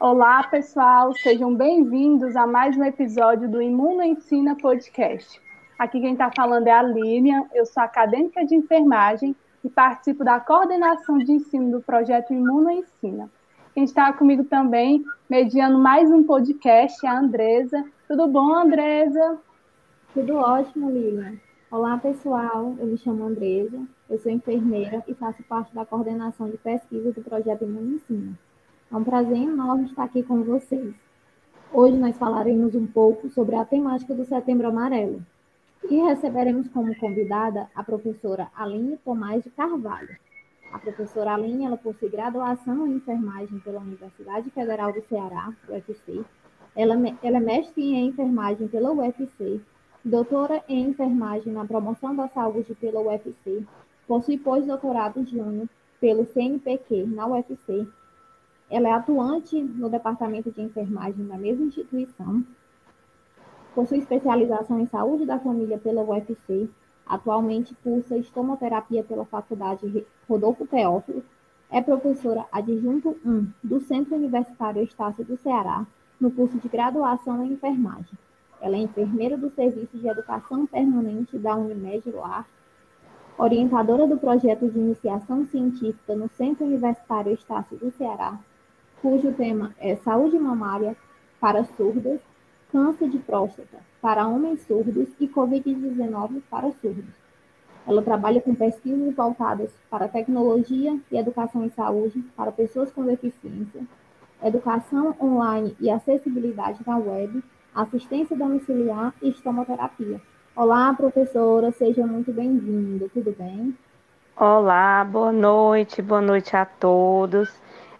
Olá, pessoal, sejam bem-vindos a mais um episódio do Imuno Ensina Podcast. Aqui quem está falando é a Lilian, eu sou acadêmica de enfermagem e participo da coordenação de ensino do projeto Imuno Ensina. Quem está comigo também, mediando mais um podcast, é a Andresa. Tudo bom, Andresa? Tudo ótimo, Lilian. Olá, pessoal, eu me chamo Andresa, eu sou enfermeira e faço parte da coordenação de pesquisa do projeto Imuno Ensina. É um prazer enorme estar aqui com vocês. Hoje nós falaremos um pouco sobre a temática do Setembro Amarelo e receberemos como convidada a professora Aline Tomás de Carvalho. A professora Aline ela possui graduação em enfermagem pela Universidade Federal do Ceará, UFC. Ela, ela é mestre em enfermagem pela UFC, doutora em enfermagem na promoção da saúde pela UFC, possui pós-doutorado júnior pelo CNPq na UFC ela é atuante no departamento de enfermagem da mesma instituição, possui especialização em saúde da família pela UFC, atualmente cursa estomoterapia pela Faculdade Rodolfo Teófilo, é professora adjunto 1 do Centro Universitário Estácio do Ceará, no curso de graduação em enfermagem. Ela é enfermeira do Serviço de Educação Permanente da Unimed Loar, orientadora do projeto de iniciação científica no Centro Universitário Estácio do Ceará cujo tema é Saúde Mamária para surdas, Câncer de próstata para homens surdos e Covid-19 para surdos. Ela trabalha com pesquisas voltadas para tecnologia e educação em saúde para pessoas com deficiência, educação online e acessibilidade na web, assistência domiciliar e estomoterapia. Olá, professora, seja muito bem-vinda, tudo bem? Olá, boa noite, boa noite a todos.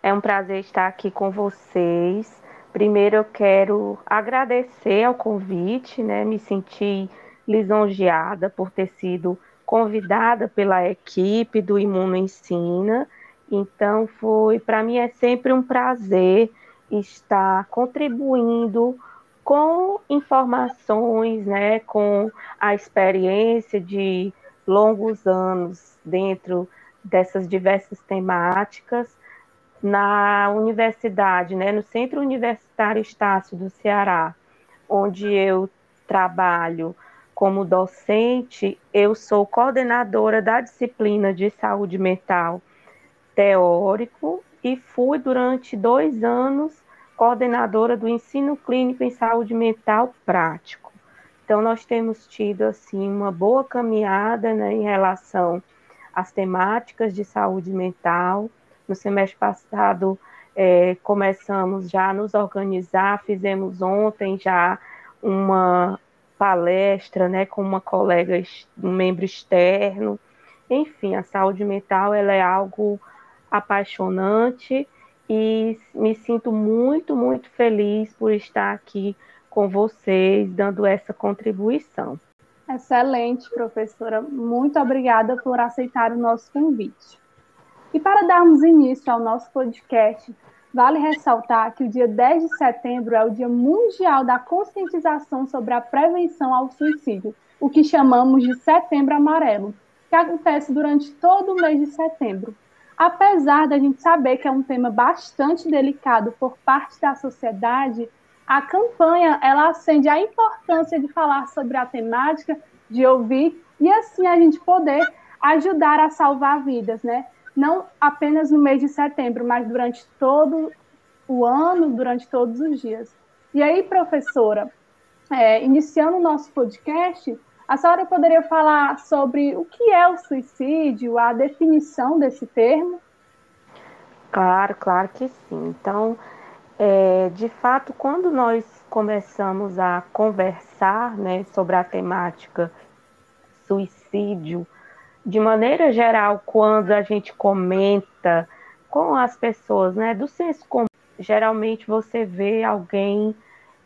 É um prazer estar aqui com vocês. Primeiro eu quero agradecer ao convite, né? Me senti lisonjeada por ter sido convidada pela equipe do Imuno Ensina. Então foi, para mim é sempre um prazer estar contribuindo com informações, né, com a experiência de longos anos dentro dessas diversas temáticas na universidade, né, no Centro Universitário Estácio do Ceará, onde eu trabalho como docente, eu sou coordenadora da disciplina de saúde mental teórico e fui durante dois anos coordenadora do ensino clínico em saúde mental prático. Então nós temos tido assim uma boa caminhada né, em relação às temáticas de saúde mental no semestre passado, é, começamos já a nos organizar, fizemos ontem já uma palestra né, com uma colega, um membro externo. Enfim, a saúde mental ela é algo apaixonante e me sinto muito, muito feliz por estar aqui com vocês, dando essa contribuição. Excelente, professora. Muito obrigada por aceitar o nosso convite. E para darmos início ao nosso podcast, vale ressaltar que o dia 10 de setembro é o Dia Mundial da Conscientização sobre a Prevenção ao Suicídio, o que chamamos de Setembro Amarelo, que acontece durante todo o mês de setembro. Apesar da gente saber que é um tema bastante delicado por parte da sociedade, a campanha ela acende a importância de falar sobre a temática, de ouvir e assim a gente poder ajudar a salvar vidas, né? Não apenas no mês de setembro, mas durante todo o ano, durante todos os dias. E aí, professora, é, iniciando o nosso podcast, a senhora poderia falar sobre o que é o suicídio, a definição desse termo? Claro, claro que sim. Então, é, de fato, quando nós começamos a conversar né, sobre a temática suicídio, de maneira geral, quando a gente comenta com as pessoas, né, do senso comum, geralmente você vê alguém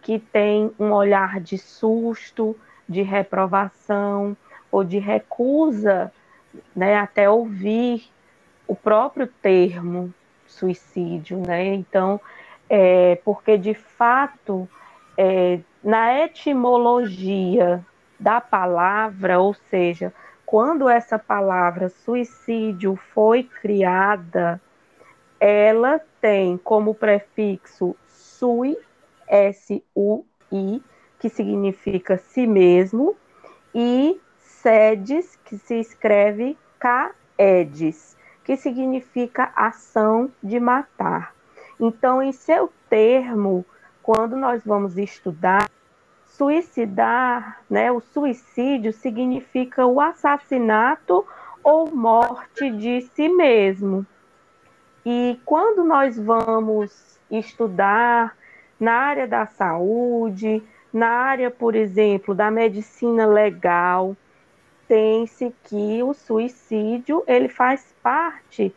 que tem um olhar de susto, de reprovação ou de recusa, né, até ouvir o próprio termo suicídio, né? Então, é, porque de fato, é, na etimologia da palavra, ou seja, quando essa palavra suicídio foi criada, ela tem como prefixo SUI, S-U-I, que significa si mesmo, e SEDES, que se escreve K-EDES, que significa ação de matar. Então, em seu termo, quando nós vamos estudar, suicidar, né, o suicídio significa o assassinato ou morte de si mesmo. E quando nós vamos estudar na área da saúde, na área, por exemplo, da medicina legal, tem-se que o suicídio ele faz parte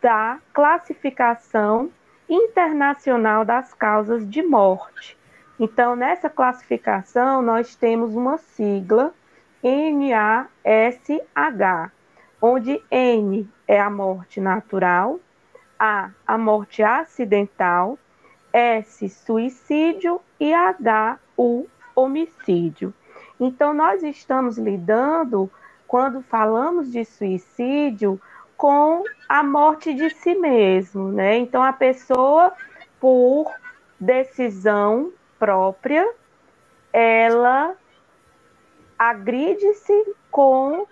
da classificação internacional das causas de morte. Então, nessa classificação, nós temos uma sigla NASH, onde N é a morte natural, A, a morte acidental, S, suicídio e H, o homicídio. Então, nós estamos lidando, quando falamos de suicídio, com a morte de si mesmo, né? Então, a pessoa, por decisão própria, ela agride-se com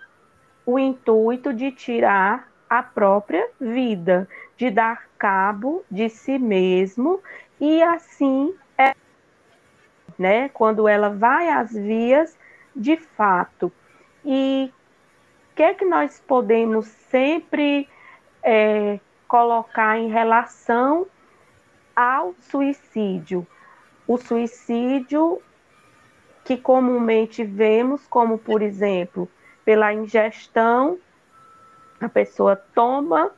o intuito de tirar a própria vida, de dar cabo de si mesmo e assim é, né, quando ela vai às vias de fato. E o que é que nós podemos sempre é, colocar em relação ao suicídio? O suicídio que comumente vemos, como por exemplo, pela ingestão, a pessoa toma,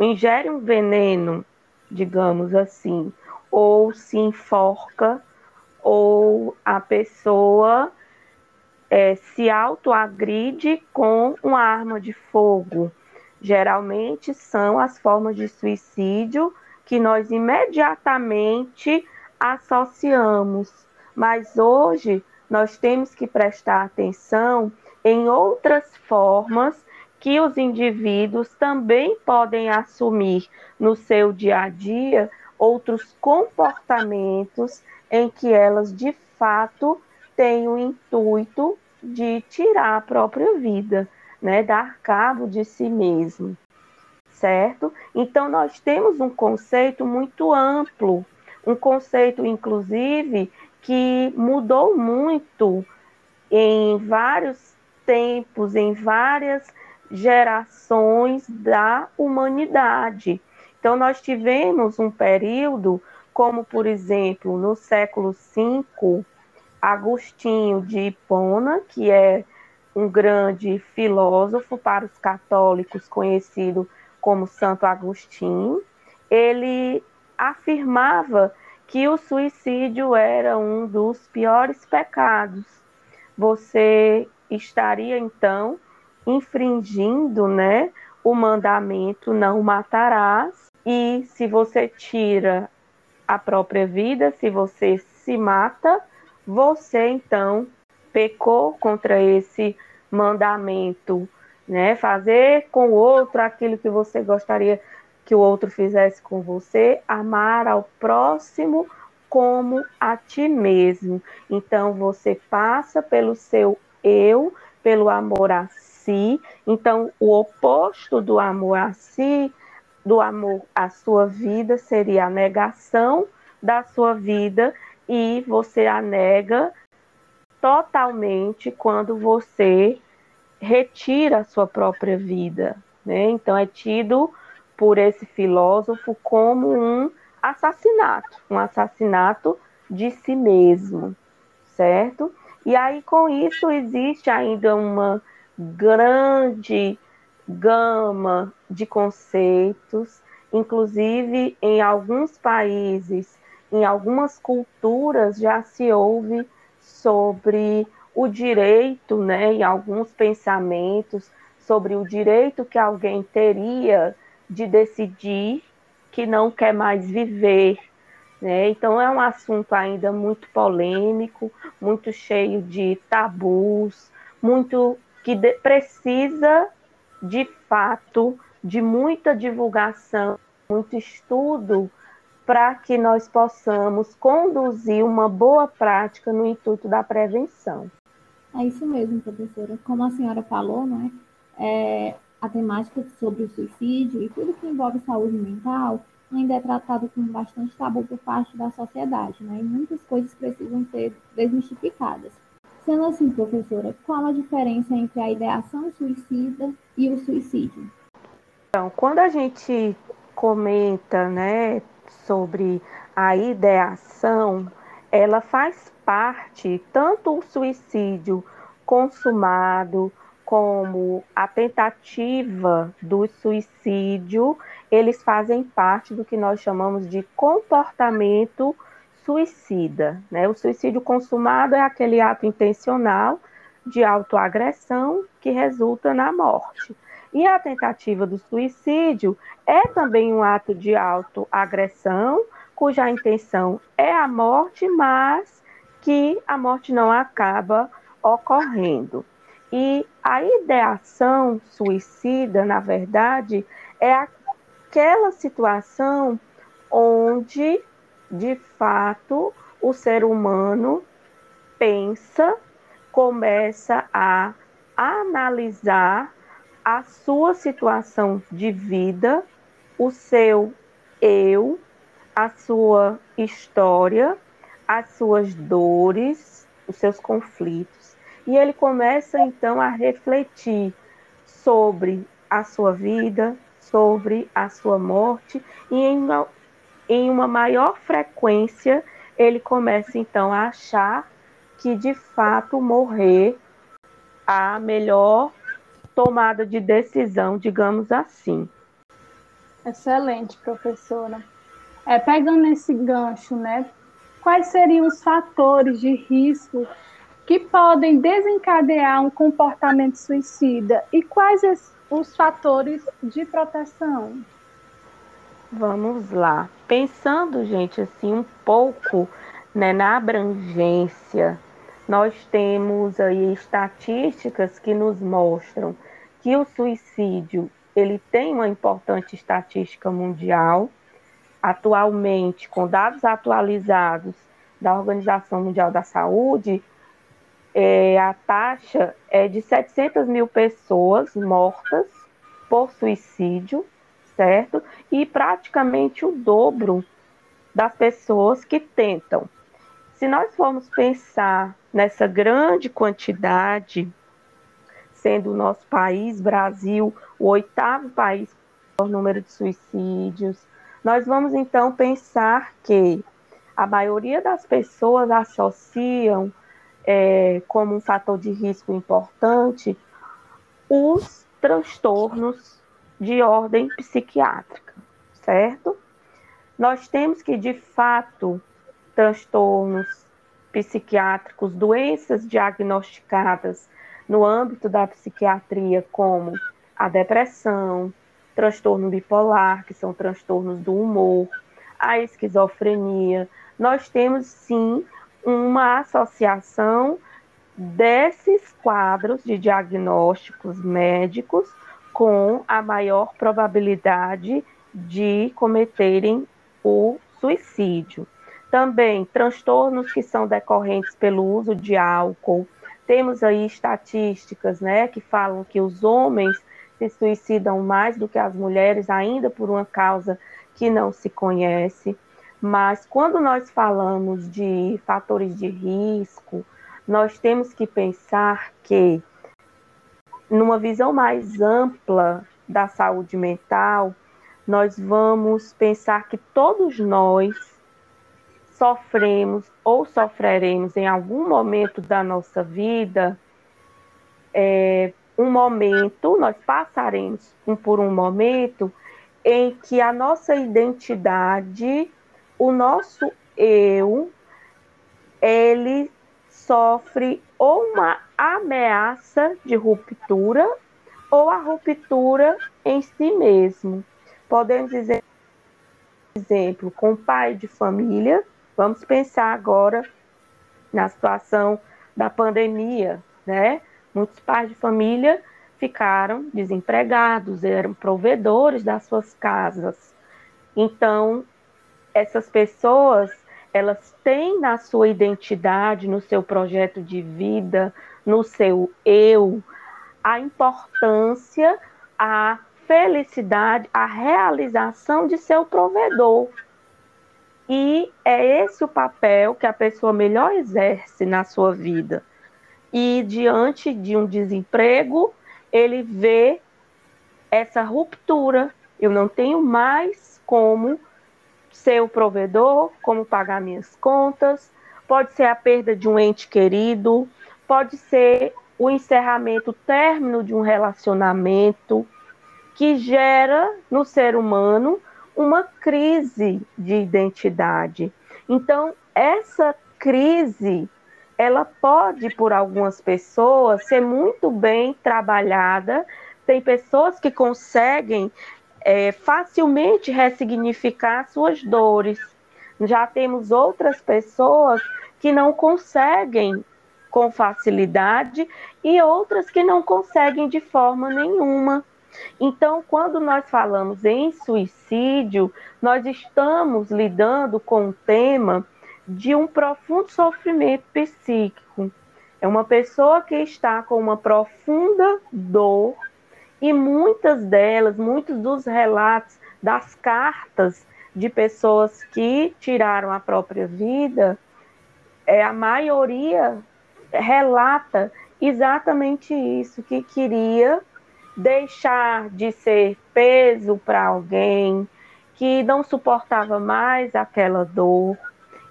ingere um veneno, digamos assim, ou se enforca, ou a pessoa é, se autoagride com uma arma de fogo. Geralmente são as formas de suicídio que nós imediatamente associamos, mas hoje nós temos que prestar atenção em outras formas que os indivíduos também podem assumir no seu dia a dia, outros comportamentos em que elas de fato têm o intuito de tirar a própria vida, né, dar cabo de si mesmo, certo? Então nós temos um conceito muito amplo um conceito, inclusive, que mudou muito em vários tempos, em várias gerações da humanidade. Então, nós tivemos um período, como por exemplo, no século V, Agostinho de Hipona, que é um grande filósofo para os católicos, conhecido como Santo Agostinho, ele afirmava que o suicídio era um dos piores pecados. Você estaria então infringindo, né, o mandamento não matarás, e se você tira a própria vida, se você se mata, você então pecou contra esse mandamento, né? Fazer com o outro aquilo que você gostaria que o outro fizesse com você, amar ao próximo como a ti mesmo. Então você passa pelo seu eu, pelo amor a si. Então o oposto do amor a si, do amor à sua vida seria a negação da sua vida e você a nega totalmente quando você retira a sua própria vida, né? Então é tido por esse filósofo como um assassinato, um assassinato de si mesmo, certo? E aí, com isso, existe ainda uma grande gama de conceitos, inclusive em alguns países, em algumas culturas, já se ouve sobre o direito, né, em alguns pensamentos, sobre o direito que alguém teria de decidir que não quer mais viver. Né? Então, é um assunto ainda muito polêmico, muito cheio de tabus, muito que de, precisa, de fato, de muita divulgação, muito estudo para que nós possamos conduzir uma boa prática no intuito da prevenção. É isso mesmo, professora. Como a senhora falou, né, é, a temática sobre o suicídio e tudo que envolve saúde mental ainda é tratado com bastante tabu por parte da sociedade, né? E muitas coisas precisam ser desmistificadas. Sendo assim, professora, qual a diferença entre a ideação suicida e o suicídio? Então, quando a gente comenta, né, sobre a ideação, ela faz parte tanto o suicídio consumado como a tentativa do suicídio, eles fazem parte do que nós chamamos de comportamento suicida. Né? O suicídio consumado é aquele ato intencional de autoagressão que resulta na morte. E a tentativa do suicídio é também um ato de autoagressão, cuja intenção é a morte, mas que a morte não acaba ocorrendo. E a ideação suicida, na verdade, é aquela situação onde, de fato, o ser humano pensa, começa a analisar a sua situação de vida, o seu eu, a sua história, as suas dores, os seus conflitos. E ele começa então a refletir sobre a sua vida, sobre a sua morte, e em uma, em uma maior frequência ele começa então a achar que de fato morrer a melhor tomada de decisão, digamos assim. Excelente, professora. É, pegando esse gancho, né? Quais seriam os fatores de risco que podem desencadear um comportamento suicida e quais os fatores de proteção? Vamos lá. Pensando, gente, assim, um pouco né, na abrangência, nós temos aí estatísticas que nos mostram que o suicídio ele tem uma importante estatística mundial. Atualmente, com dados atualizados da Organização Mundial da Saúde, é, a taxa é de 700 mil pessoas mortas por suicídio, certo? E praticamente o dobro das pessoas que tentam. Se nós formos pensar nessa grande quantidade, sendo o nosso país, Brasil, o oitavo país por número de suicídios, nós vamos então pensar que a maioria das pessoas associam é, como um fator de risco importante os transtornos de ordem psiquiátrica, certo? Nós temos que, de fato, transtornos psiquiátricos, doenças diagnosticadas no âmbito da psiquiatria, como a depressão, transtorno bipolar, que são transtornos do humor, a esquizofrenia, nós temos sim uma associação desses quadros de diagnósticos médicos com a maior probabilidade de cometerem o suicídio. Também transtornos que são decorrentes pelo uso de álcool. Temos aí estatísticas, né, que falam que os homens se suicidam mais do que as mulheres, ainda por uma causa que não se conhece. Mas quando nós falamos de fatores de risco, nós temos que pensar que, numa visão mais ampla da saúde mental, nós vamos pensar que todos nós sofremos ou sofreremos em algum momento da nossa vida é, um momento, nós passaremos por um momento em que a nossa identidade o nosso eu ele sofre ou uma ameaça de ruptura ou a ruptura em si mesmo. Podemos dizer, exemplo, com pai de família, vamos pensar agora na situação da pandemia, né? Muitos pais de família ficaram desempregados, eram provedores das suas casas. Então, essas pessoas elas têm na sua identidade, no seu projeto de vida, no seu eu, a importância, a felicidade, a realização de seu provedor. E é esse o papel que a pessoa melhor exerce na sua vida. E diante de um desemprego, ele vê essa ruptura. Eu não tenho mais como ser o provedor, como pagar minhas contas, pode ser a perda de um ente querido, pode ser o encerramento, o término de um relacionamento que gera no ser humano uma crise de identidade. Então, essa crise, ela pode, por algumas pessoas, ser muito bem trabalhada. Tem pessoas que conseguem é, facilmente ressignificar suas dores. Já temos outras pessoas que não conseguem com facilidade e outras que não conseguem de forma nenhuma. Então, quando nós falamos em suicídio, nós estamos lidando com o tema de um profundo sofrimento psíquico. É uma pessoa que está com uma profunda dor e muitas delas, muitos dos relatos das cartas de pessoas que tiraram a própria vida, é, a maioria relata exatamente isso, que queria deixar de ser peso para alguém, que não suportava mais aquela dor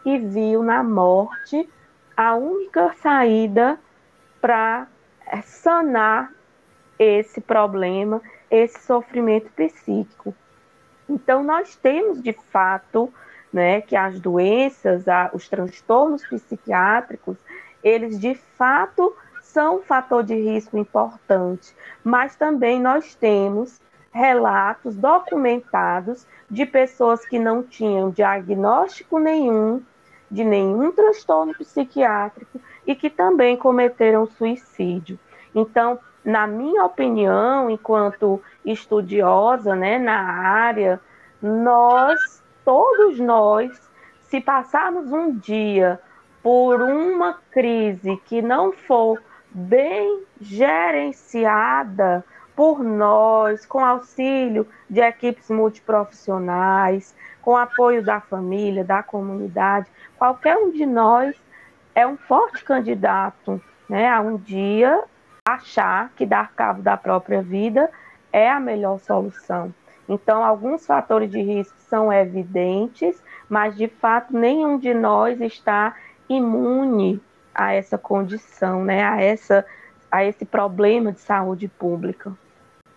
e viu na morte a única saída para sanar esse problema, esse sofrimento psíquico. Então, nós temos de fato né, que as doenças, a, os transtornos psiquiátricos, eles de fato são um fator de risco importante, mas também nós temos relatos documentados de pessoas que não tinham diagnóstico nenhum de nenhum transtorno psiquiátrico e que também cometeram suicídio. Então, na minha opinião, enquanto estudiosa né, na área, nós, todos nós, se passarmos um dia por uma crise que não for bem gerenciada por nós, com auxílio de equipes multiprofissionais, com apoio da família, da comunidade, qualquer um de nós é um forte candidato né, a um dia achar que dar cabo da própria vida é a melhor solução. Então, alguns fatores de risco são evidentes, mas de fato nenhum de nós está imune a essa condição, né, a, essa, a esse problema de saúde pública.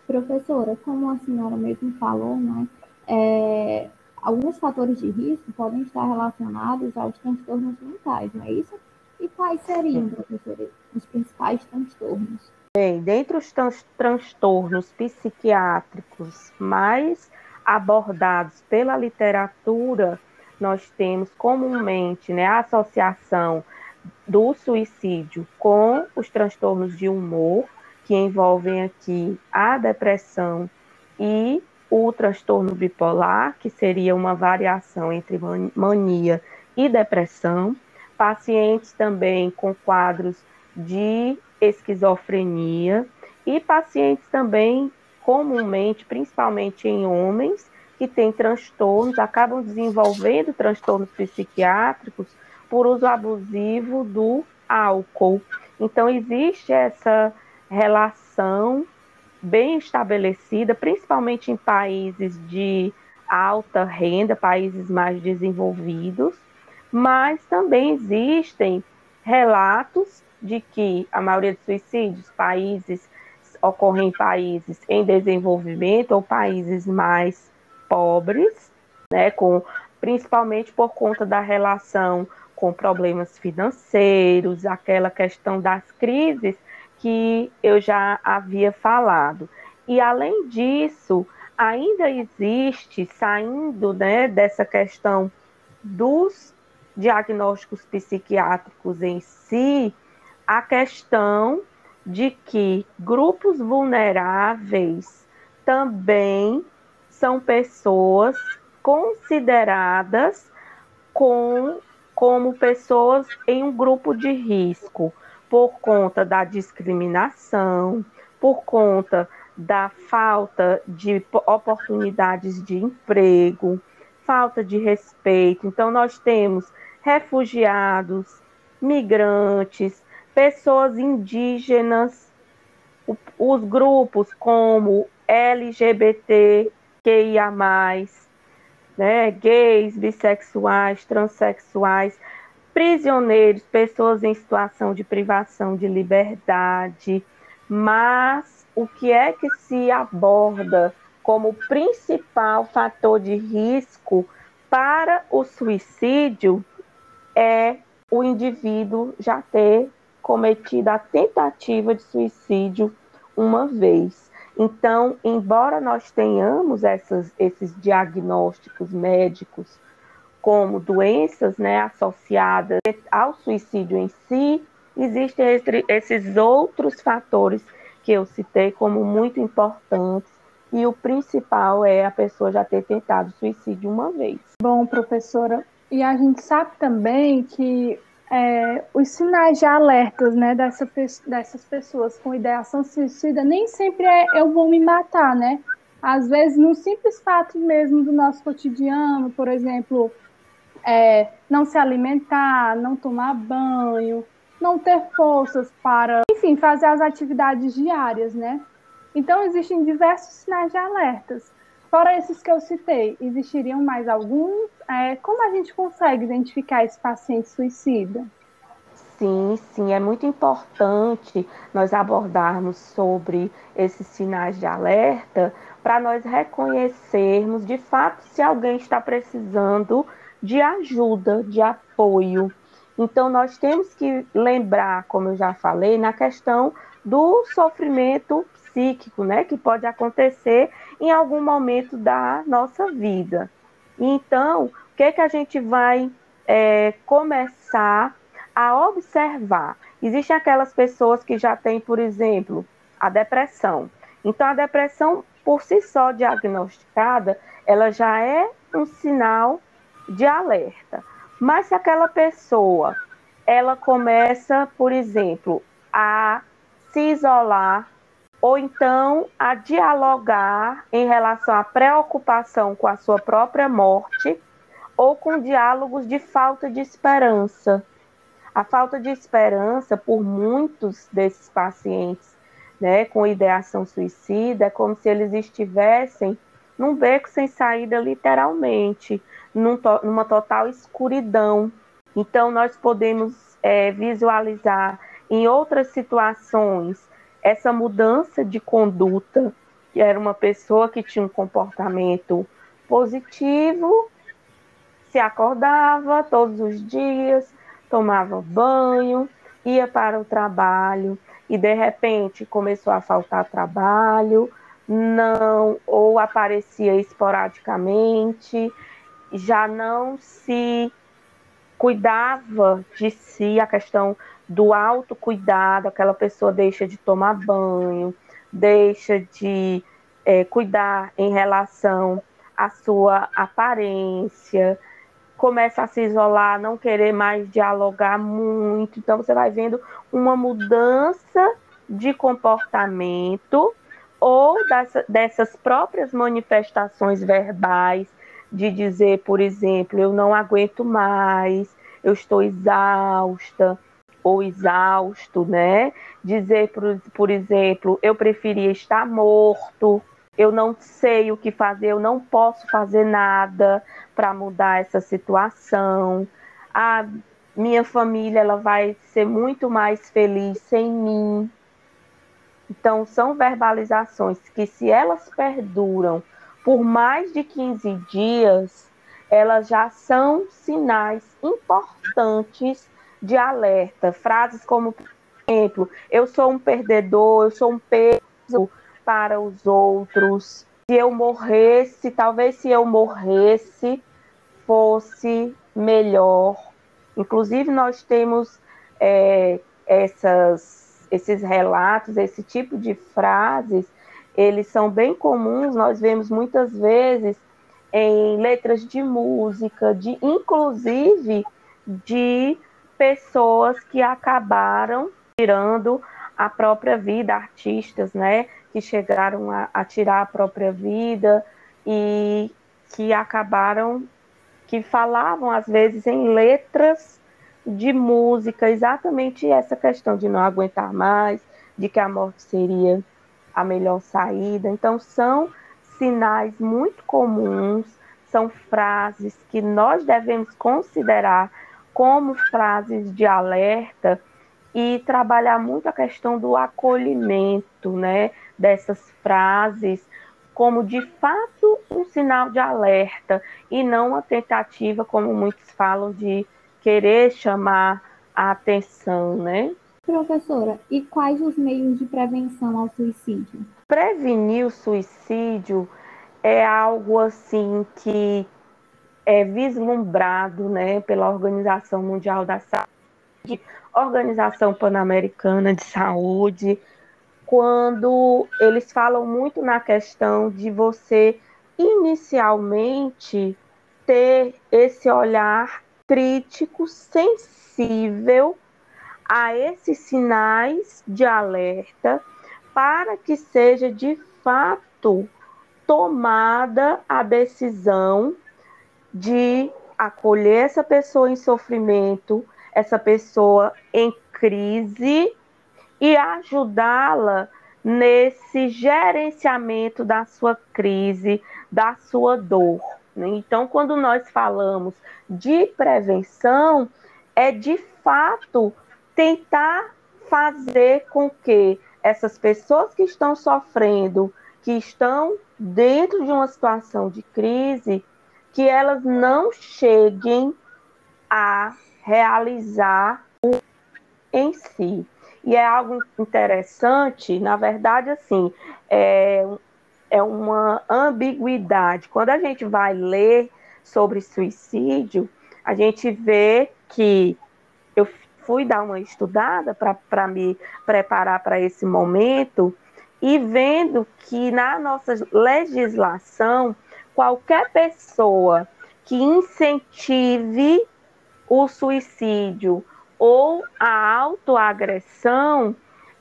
Professora, como a senhora mesmo falou, né, é, alguns fatores de risco podem estar relacionados aos transtornos mentais, não é isso? E quais seriam, professora, os principais transtornos? Bem, dentre os transtornos psiquiátricos mais abordados pela literatura, nós temos comumente né, a associação do suicídio com os transtornos de humor, que envolvem aqui a depressão e o transtorno bipolar, que seria uma variação entre mania e depressão pacientes também com quadros de esquizofrenia e pacientes também comumente, principalmente em homens, que têm transtornos, acabam desenvolvendo transtornos psiquiátricos por uso abusivo do álcool. Então, existe essa relação bem estabelecida, principalmente em países de alta renda, países mais desenvolvidos, mas também existem relatos de que a maioria dos suicídios, países ocorrem em países em desenvolvimento ou países mais pobres, né, com principalmente por conta da relação com problemas financeiros, aquela questão das crises que eu já havia falado. E além disso, ainda existe, saindo né, dessa questão dos diagnósticos psiquiátricos em si, a questão de que grupos vulneráveis também são pessoas consideradas com, como pessoas em um grupo de risco, por conta da discriminação, por conta da falta de oportunidades de emprego, falta de respeito. Então, nós temos refugiados, migrantes, pessoas indígenas, os grupos como LGBTQIA, né, gays, bissexuais, transexuais, prisioneiros, pessoas em situação de privação de liberdade, mas o que é que se aborda como principal fator de risco para o suicídio é o indivíduo já ter cometido a tentativa de suicídio uma vez. Então, embora nós tenhamos essas, esses diagnósticos médicos como doenças né, associadas ao suicídio em si, existem esses outros fatores que eu citei como muito importantes e o principal é a pessoa já ter tentado suicídio uma vez. Bom, professora, e a gente sabe também que é, os sinais de alertas né, dessa, dessas pessoas com ideação suicida nem sempre é eu vou me matar, né? Às vezes, no simples fato mesmo do nosso cotidiano, por exemplo, é, não se alimentar, não tomar banho, não ter forças para, enfim, fazer as atividades diárias, né? Então, existem diversos sinais de alertas. Fora esses que eu citei, existiriam mais alguns? É, como a gente consegue identificar esse paciente suicida? Sim, sim, é muito importante nós abordarmos sobre esses sinais de alerta para nós reconhecermos de fato se alguém está precisando de ajuda, de apoio. Então, nós temos que lembrar, como eu já falei, na questão do sofrimento psíquico, né, que pode acontecer em algum momento da nossa vida. Então, o que, é que a gente vai é, começar a observar? Existem aquelas pessoas que já têm, por exemplo, a depressão. Então, a depressão, por si só diagnosticada, ela já é um sinal de alerta. Mas se aquela pessoa ela começa, por exemplo, a se isolar ou então a dialogar em relação à preocupação com a sua própria morte ou com diálogos de falta de esperança. A falta de esperança por muitos desses pacientes, né, com ideação suicida, é como se eles estivessem num beco sem saída, literalmente, num to numa total escuridão. Então, nós podemos é, visualizar em outras situações essa mudança de conduta, que era uma pessoa que tinha um comportamento positivo, se acordava todos os dias, tomava banho, ia para o trabalho e de repente começou a faltar trabalho, não ou aparecia esporadicamente, já não se cuidava de si, a questão do autocuidado, aquela pessoa deixa de tomar banho, deixa de é, cuidar em relação à sua aparência, começa a se isolar, não querer mais dialogar muito. Então, você vai vendo uma mudança de comportamento ou dessa, dessas próprias manifestações verbais, de dizer, por exemplo, eu não aguento mais, eu estou exausta ou exausto, né? Dizer, por, por exemplo, eu preferia estar morto, eu não sei o que fazer, eu não posso fazer nada para mudar essa situação. A minha família ela vai ser muito mais feliz sem mim. Então, são verbalizações que, se elas perduram por mais de 15 dias, elas já são sinais importantes de alerta. Frases como, por exemplo, eu sou um perdedor, eu sou um peso para os outros. Se eu morresse, talvez se eu morresse, fosse melhor. Inclusive, nós temos é, essas, esses relatos, esse tipo de frases, eles são bem comuns, nós vemos muitas vezes em letras de música, de inclusive de pessoas que acabaram tirando a própria vida, artistas, né, que chegaram a, a tirar a própria vida e que acabaram que falavam às vezes em letras de música exatamente essa questão de não aguentar mais, de que a morte seria a melhor saída. Então são sinais muito comuns, são frases que nós devemos considerar como frases de alerta e trabalhar muito a questão do acolhimento, né, dessas frases como de fato um sinal de alerta e não uma tentativa, como muitos falam, de querer chamar a atenção, né? Professora, e quais os meios de prevenção ao suicídio? Prevenir o suicídio é algo assim que é vislumbrado, né, pela Organização Mundial da Saúde, Organização Pan-Americana de Saúde, quando eles falam muito na questão de você inicialmente ter esse olhar crítico, sensível a esses sinais de alerta, para que seja de fato tomada a decisão de acolher essa pessoa em sofrimento, essa pessoa em crise e ajudá-la nesse gerenciamento da sua crise, da sua dor. Né? Então, quando nós falamos de prevenção, é de fato tentar fazer com que essas pessoas que estão sofrendo, que estão dentro de uma situação de crise, que elas não cheguem a realizar o em si. E é algo interessante, na verdade, assim, é, é uma ambiguidade. Quando a gente vai ler sobre suicídio, a gente vê que eu fui dar uma estudada para me preparar para esse momento e vendo que na nossa legislação, qualquer pessoa que incentive o suicídio ou a autoagressão,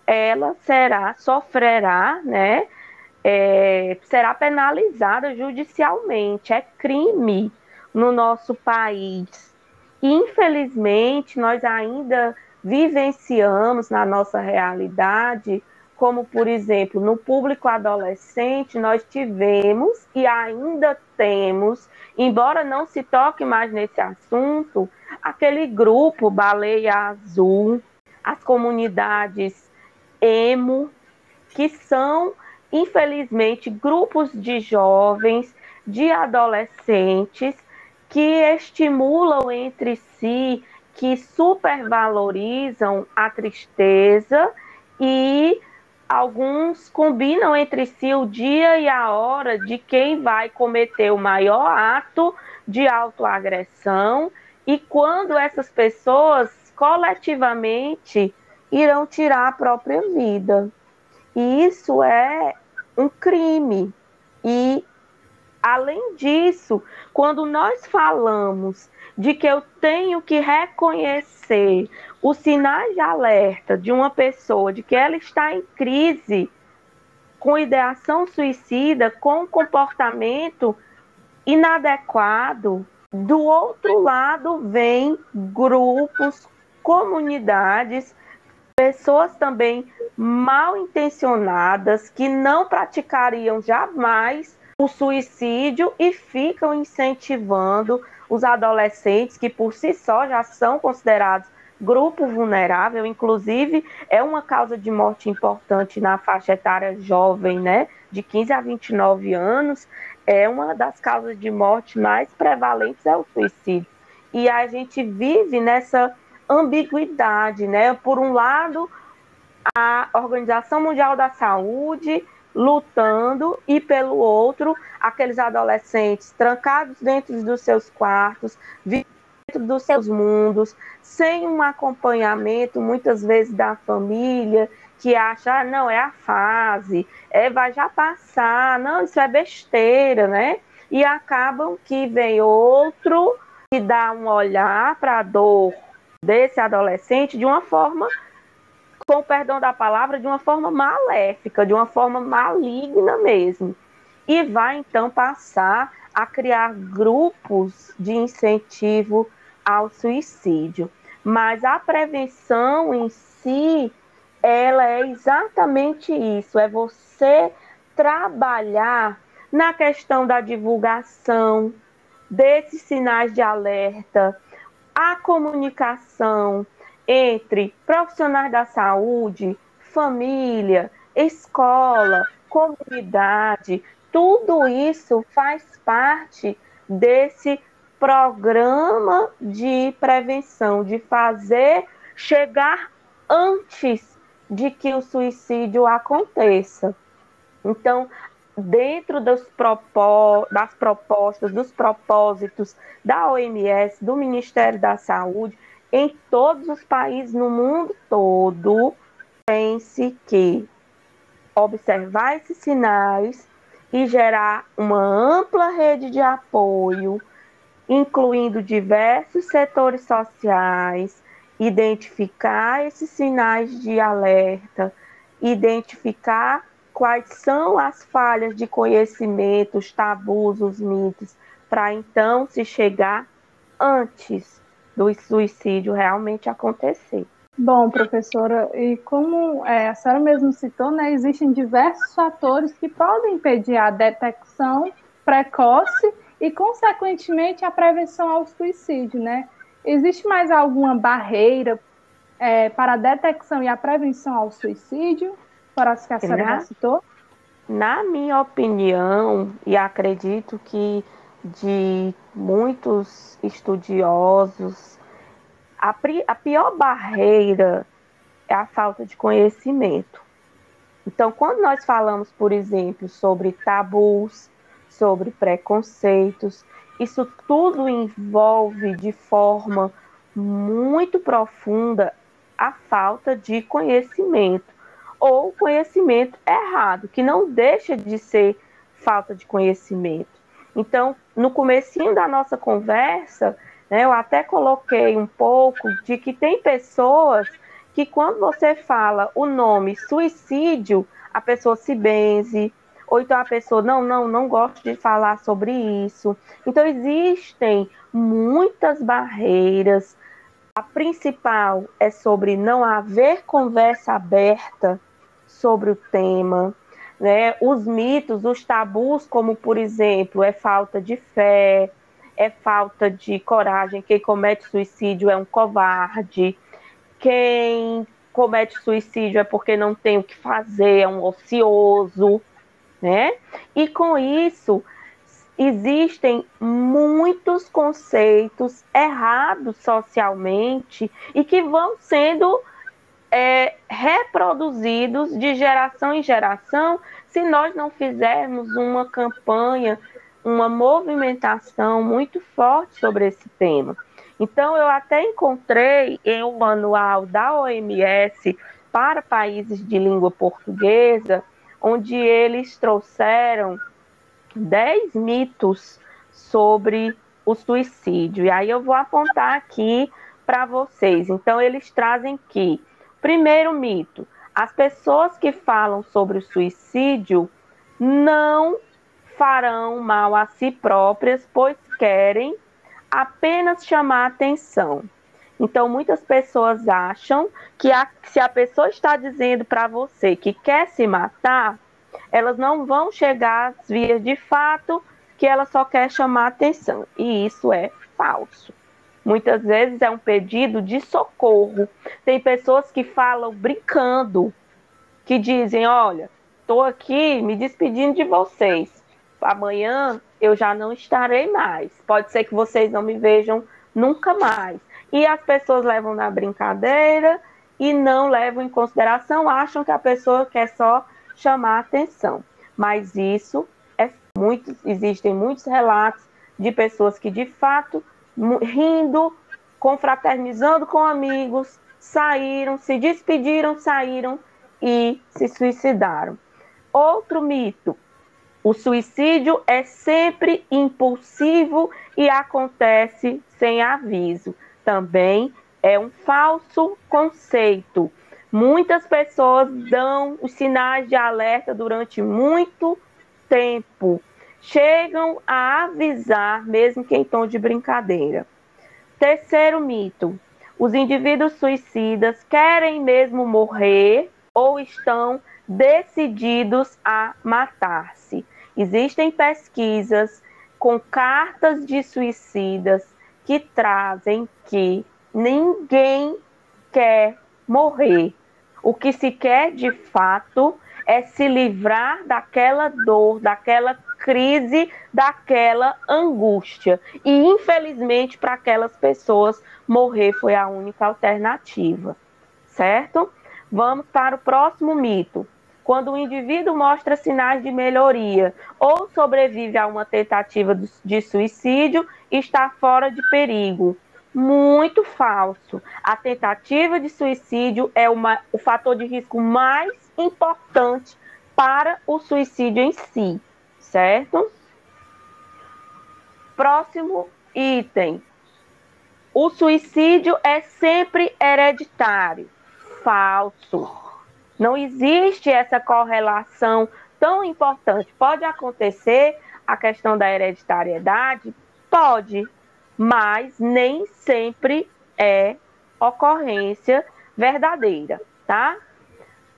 ela será, sofrerá, né? É, será penalizada judicialmente, é crime no nosso país. Infelizmente, nós ainda vivenciamos na nossa realidade, como por exemplo, no público adolescente, nós tivemos e ainda temos, embora não se toque mais nesse assunto, aquele grupo Baleia Azul, as comunidades emo, que são, infelizmente, grupos de jovens, de adolescentes, que estimulam entre si, que supervalorizam a tristeza e alguns combinam entre si o dia e a hora de quem vai cometer o maior ato de autoagressão e quando essas pessoas coletivamente irão tirar a própria vida. E isso é um crime. E além disso, quando nós falamos de que eu tenho que reconhecer os sinais de alerta de uma pessoa de que ela está em crise com ideação suicida, com comportamento inadequado, do outro lado, vem grupos, comunidades, pessoas também mal intencionadas que não praticariam jamais o suicídio e ficam incentivando os adolescentes que por si só já são considerados grupo vulnerável, inclusive é uma causa de morte importante na faixa etária jovem, né, de 15 a 29 anos, é uma das causas de morte mais prevalentes é o suicídio. E a gente vive nessa ambiguidade, né? Por um lado, a Organização Mundial da Saúde lutando e pelo outro, aqueles adolescentes trancados dentro dos seus quartos, dentro dos seus mundos, sem um acompanhamento muitas vezes da família que acha, ah, não, é a fase, é, vai já passar, não, isso é besteira, né? e acabam que vem outro que dá um olhar para a dor desse adolescente de uma forma, com perdão da palavra, de uma forma maléfica, de uma forma maligna mesmo. E vai então passar a criar grupos de incentivo ao suicídio. Mas a prevenção em si, ela é exatamente isso, é você trabalhar na questão da divulgação desses sinais de alerta, a comunicação entre profissionais da saúde, família, escola, comunidade, tudo isso faz parte desse programa de prevenção, de fazer chegar antes de que o suicídio aconteça. Então, dentro das, propostas, dos propósitos da OMS, do Ministério da Saúde, em todos os países no mundo todo, pense que observar esses sinais e gerar uma ampla rede de apoio, incluindo diversos setores sociais, identificar esses sinais de alerta, identificar quais são as falhas de conhecimento, os tabus, os mitos, para então se chegar antes do suicídio realmente acontecer. Bom, professora, e como é, a senhora mesmo citou, né, existem diversos fatores que podem impedir a detecção precoce e, consequentemente, a prevenção ao suicídio, né? Existe mais alguma barreira é, para a detecção e a prevenção ao suicídio? Horácio que a senhora na, citou? Na minha opinião, e acredito que de muitos estudiosos, a, a pior barreira é a falta de conhecimento. Então, quando nós falamos, por exemplo, sobre tabus, sobre preconceitos, isso tudo envolve de forma muito profunda a falta de conhecimento ou conhecimento errado, que não deixa de ser falta de conhecimento. Então, no comecinho da nossa conversa, né, eu até coloquei um pouco de que tem pessoas que quando você fala o nome suicídio, a pessoa se benze, ou então a pessoa não, não, não gosto de falar sobre isso. Então existem muitas barreiras. A principal é sobre não haver conversa aberta sobre o tema, né? Os mitos, os tabus, como por exemplo, é falta de fé, é falta de coragem, quem comete suicídio é um covarde, quem comete suicídio é porque não tem o que fazer, é um ocioso, né? E com isso existem muitos conceitos errados socialmente e que vão sendo é, reproduzidos de geração em geração se nós não fizermos uma campanha, uma movimentação muito forte sobre esse tema. Então, eu até encontrei em um manual da OMS para países de língua portuguesa, onde eles trouxeram 10 mitos sobre o suicídio. E aí eu vou apontar aqui para vocês. Então, eles trazem que Primeiro mito: as pessoas que falam sobre o suicídio não farão mal a si próprias, pois querem apenas chamar atenção. Então, muitas pessoas acham que a, se a pessoa está dizendo para você que quer se matar, elas não vão chegar às vias de fato que ela só quer chamar atenção. E isso é falso. Muitas vezes é um pedido de socorro. Tem pessoas que falam brincando, que dizem: Olha, estou aqui me despedindo de vocês. Amanhã eu já não estarei mais. Pode ser que vocês não me vejam nunca mais. E as pessoas levam na brincadeira e não levam em consideração, acham que a pessoa quer só chamar atenção. Mas isso é muito, existem muitos relatos de pessoas que de fato rindo, confraternizando com amigos, saíram, se despediram, saíram e se suicidaram. Outro mito: O suicídio é sempre impulsivo e acontece sem aviso. Também é um falso conceito. Muitas pessoas dão os sinais de alerta durante muito tempo. Chegam a avisar, mesmo que em tom de brincadeira. Terceiro mito: os indivíduos suicidas querem mesmo morrer ou estão decididos a matar-se. Existem pesquisas com cartas de suicidas que trazem que ninguém quer morrer. O que se quer de fato é se livrar daquela dor, daquela crise, daquela angústia. E infelizmente para aquelas pessoas morrer foi a única alternativa, certo? Vamos para o próximo mito. Quando o indivíduo mostra sinais de melhoria ou sobrevive a uma tentativa de suicídio, está fora de perigo muito falso. A tentativa de suicídio é uma, o fator de risco mais importante para o suicídio em si, certo? Próximo item. O suicídio é sempre hereditário. Falso. Não existe essa correlação tão importante. Pode acontecer a questão da hereditariedade? Pode, mas nem sempre é ocorrência verdadeira, tá?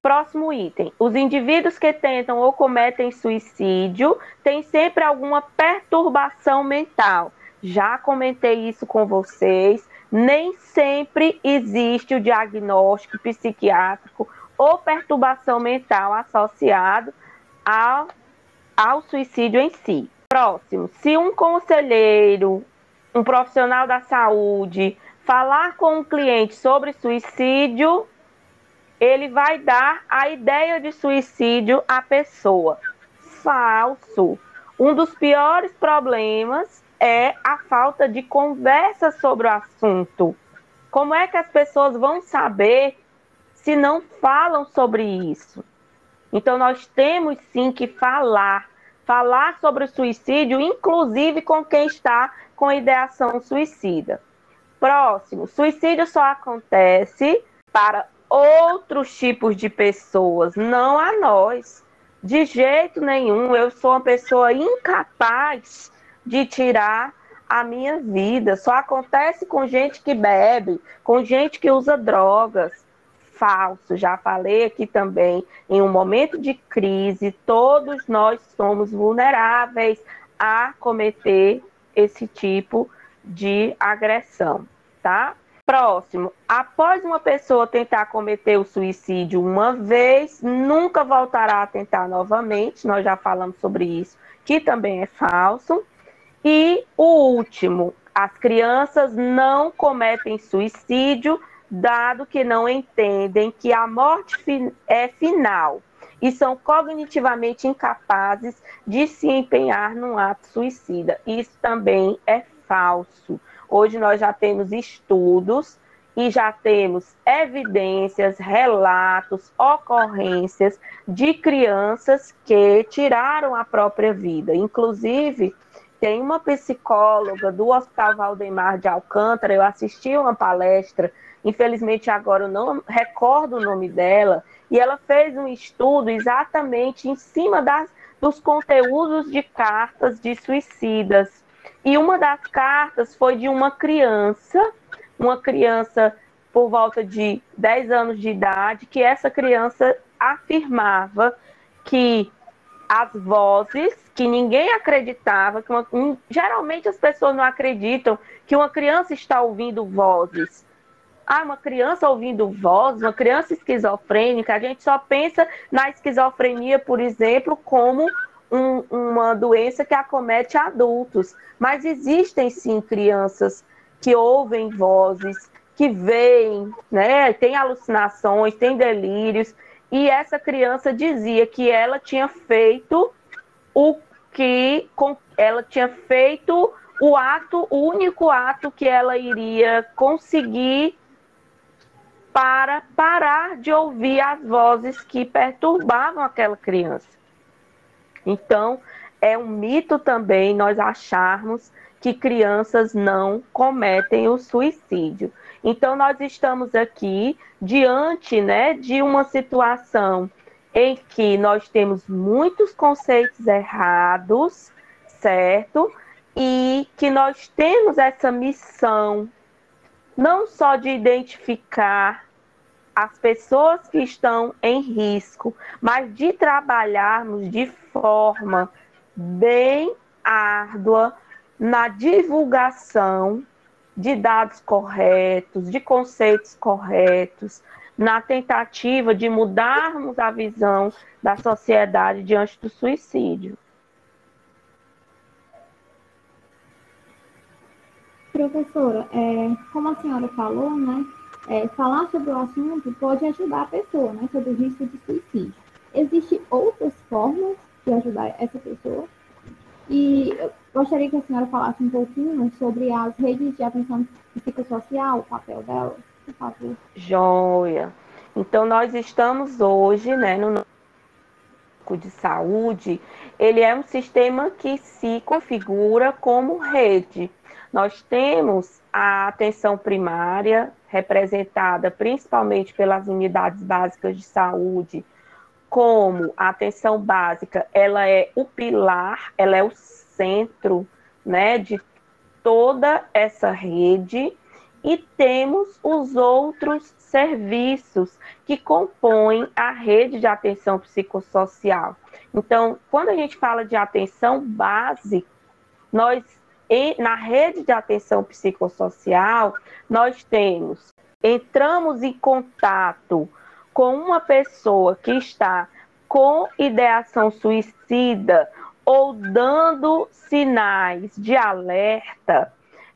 Próximo item. Os indivíduos que tentam ou cometem suicídio têm sempre alguma perturbação mental. Já comentei isso com vocês. Nem sempre existe o diagnóstico psiquiátrico ou perturbação mental associado ao, ao suicídio em si. Próximo. Se um conselheiro, um profissional da saúde falar com um cliente sobre suicídio, ele vai dar a ideia de suicídio à pessoa. Falso. Um dos piores problemas é a falta de conversa sobre o assunto. Como é que as pessoas vão saber se não falam sobre isso? Então, nós temos sim que falar, falar sobre o suicídio, inclusive com quem está com ideação suicida. Próximo, suicídio só acontece para outros tipos de pessoas, não a nós. De jeito nenhum, eu sou uma pessoa incapaz de tirar a minha vida. Só acontece com gente que bebe, com gente que usa drogas. Falso, já falei aqui também. Em um momento de crise, todos nós somos vulneráveis a cometer esse tipo de agressão, tá? Próximo, após uma pessoa tentar cometer o suicídio uma vez, nunca voltará a tentar novamente. Nós já falamos sobre isso, que também é falso. E o último, as crianças não cometem suicídio, dado que não entendem que a morte é final e são cognitivamente incapazes de se empenhar num ato suicida. Isso também é falso. Hoje nós já temos estudos e já temos evidências, relatos, ocorrências de crianças que tiraram a própria vida. Inclusive, tem uma psicóloga do Hospital Valdemar de Alcântara, eu assisti uma palestra, infelizmente agora eu não recordo o nome dela, e ela fez um estudo exatamente em cima das, dos conteúdos de cartas de suicidas e uma das cartas foi de uma criança, uma criança por volta de 10 anos de idade, que essa criança afirmava que as vozes, que ninguém acreditava, que uma, geralmente as pessoas não acreditam que uma criança está ouvindo vozes. Ah, uma criança ouvindo vozes, uma criança esquizofrênica, a gente só pensa na esquizofrenia, por exemplo, como um, uma doença que acomete adultos, mas existem sim crianças que ouvem vozes, que veem, né, tem alucinações, tem delírios, e essa criança dizia que ela tinha feito o que ela tinha feito o ato, o único ato que ela iria conseguir para parar de ouvir as vozes que perturbavam aquela criança. Então, é um mito também nós acharmos que crianças não cometem o suicídio. Então, nós estamos aqui diante né, de uma situação em que nós temos muitos conceitos errados, certo? E que nós temos essa missão não só de identificar as pessoas que estão em risco, mas de trabalharmos de forma bem árdua na divulgação de dados corretos, de conceitos corretos, na tentativa de mudarmos a visão da sociedade diante do suicídio. Professora, é, como a senhora falou, né, é, falar sobre o assunto pode ajudar a pessoa, né, sobre o risco de suicídio. Existem outras formas de ajudar essa pessoa? E eu gostaria que a senhora falasse um pouquinho sobre as redes de atenção psicossocial, o papel delas, por favor. Joia. Então, nós estamos hoje, né, no de saúde, ele é um sistema que se configura como rede. Nós temos a atenção primária, representada principalmente pelas unidades básicas de saúde, como a atenção básica, ela é o pilar, ela é o centro, né, de toda essa rede, e temos os outros serviços que compõem a rede de atenção psicossocial. Então, quando a gente fala de atenção básica, nós na rede de atenção psicossocial, nós temos, entramos em contato com uma pessoa que está com ideação suicida ou dando sinais de alerta,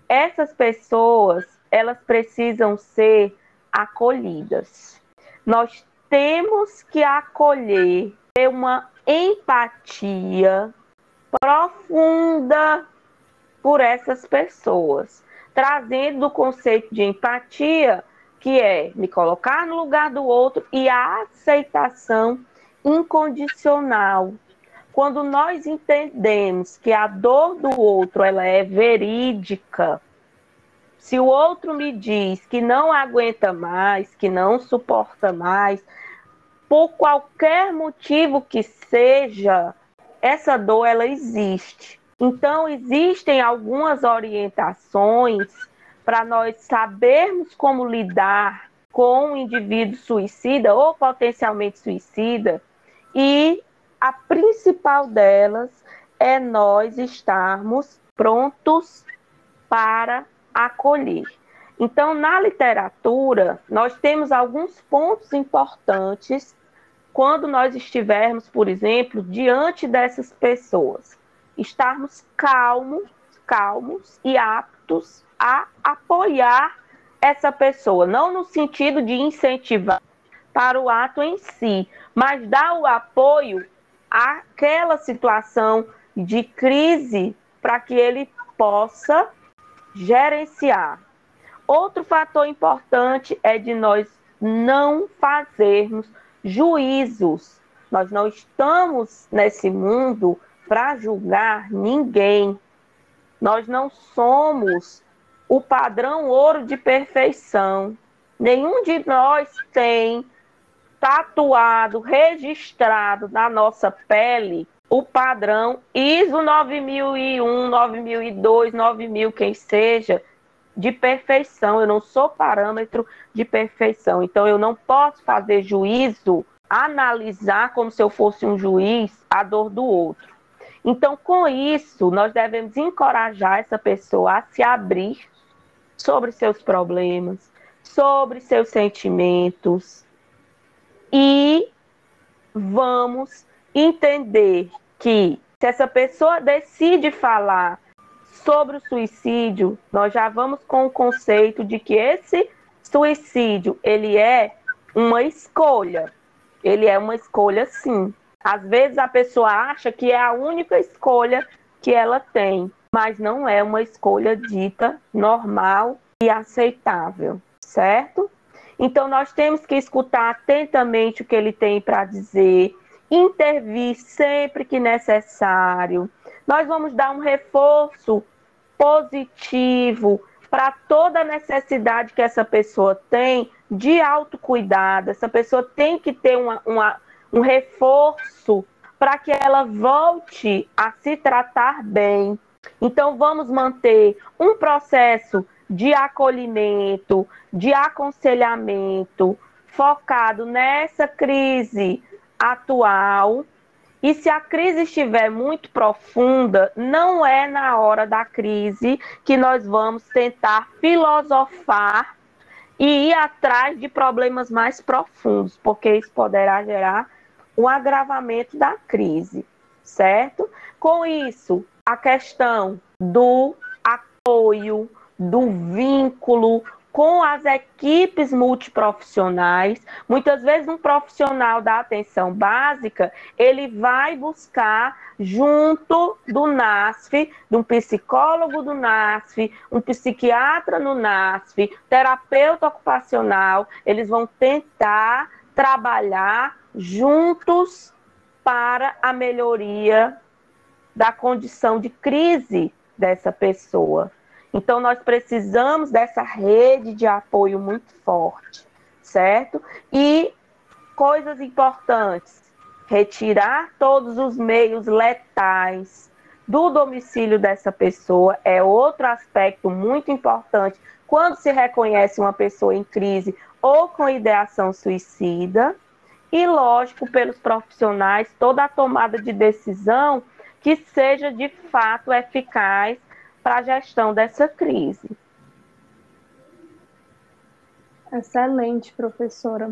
essas pessoas, elas precisam ser acolhidas. Nós temos que acolher, ter uma empatia profunda por essas pessoas, trazendo o conceito de empatia, que é me colocar no lugar do outro e a aceitação incondicional. Quando nós entendemos que a dor do outro ela é verídica, se o outro me diz que não aguenta mais, que não suporta mais, por qualquer motivo que seja, essa dor ela existe. Então, existem algumas orientações para nós sabermos como lidar com um indivíduo suicida ou potencialmente suicida, e a principal delas é nós estarmos prontos para acolher. Então, na literatura, nós temos alguns pontos importantes quando nós estivermos, por exemplo, diante dessas pessoas estarmos calmos, calmos e aptos a apoiar essa pessoa, não no sentido de incentivar para o ato em si, mas dar o apoio àquela situação de crise para que ele possa gerenciar. Outro fator importante é de nós não fazermos juízos. Nós não estamos nesse mundo para julgar ninguém. Nós não somos o padrão ouro de perfeição. Nenhum de nós tem tatuado, registrado na nossa pele o padrão ISO 9001, 9002, 9000, quem seja, de perfeição. Eu não sou parâmetro de perfeição. Então, eu não posso fazer juízo, analisar como se eu fosse um juiz a dor do outro. Então, com isso, nós devemos encorajar essa pessoa a se abrir sobre seus problemas, sobre seus sentimentos e vamos entender que se essa pessoa decide falar sobre o suicídio, nós já vamos com o conceito de que esse suicídio, ele é uma escolha. Ele é uma escolha sim. Às vezes a pessoa acha que é a única escolha que ela tem, mas não é uma escolha dita normal e aceitável, certo? Então nós temos que escutar atentamente o que ele tem para dizer intervir sempre que necessário. Nós vamos dar um reforço positivo para toda necessidade que essa pessoa tem de autocuidado. Essa pessoa tem que ter uma, uma um reforço para que ela volte a se tratar bem. Então, vamos manter um processo de acolhimento, de aconselhamento, focado nessa crise atual. E se a crise estiver muito profunda, não é na hora da crise que nós vamos tentar filosofar e ir atrás de problemas mais profundos, porque isso poderá gerar um agravamento da crise, certo? Com isso, a questão do apoio, do vínculo com as equipes multiprofissionais. Muitas vezes um profissional da atenção básica, ele vai buscar junto do NASF, de um psicólogo do NASF, um psiquiatra no NASF, terapeuta ocupacional, eles vão tentar trabalhar juntos para a melhoria da condição de crise dessa pessoa. Então, nós precisamos dessa rede de apoio muito forte, certo? E coisas importantes: retirar todos os meios letais do domicílio dessa pessoa é outro aspecto muito importante quando se reconhece uma pessoa em crise ou com ideação suicida. E, lógico, pelos profissionais, toda a tomada de decisão que seja de fato eficaz para a gestão dessa crise. Excelente, professora.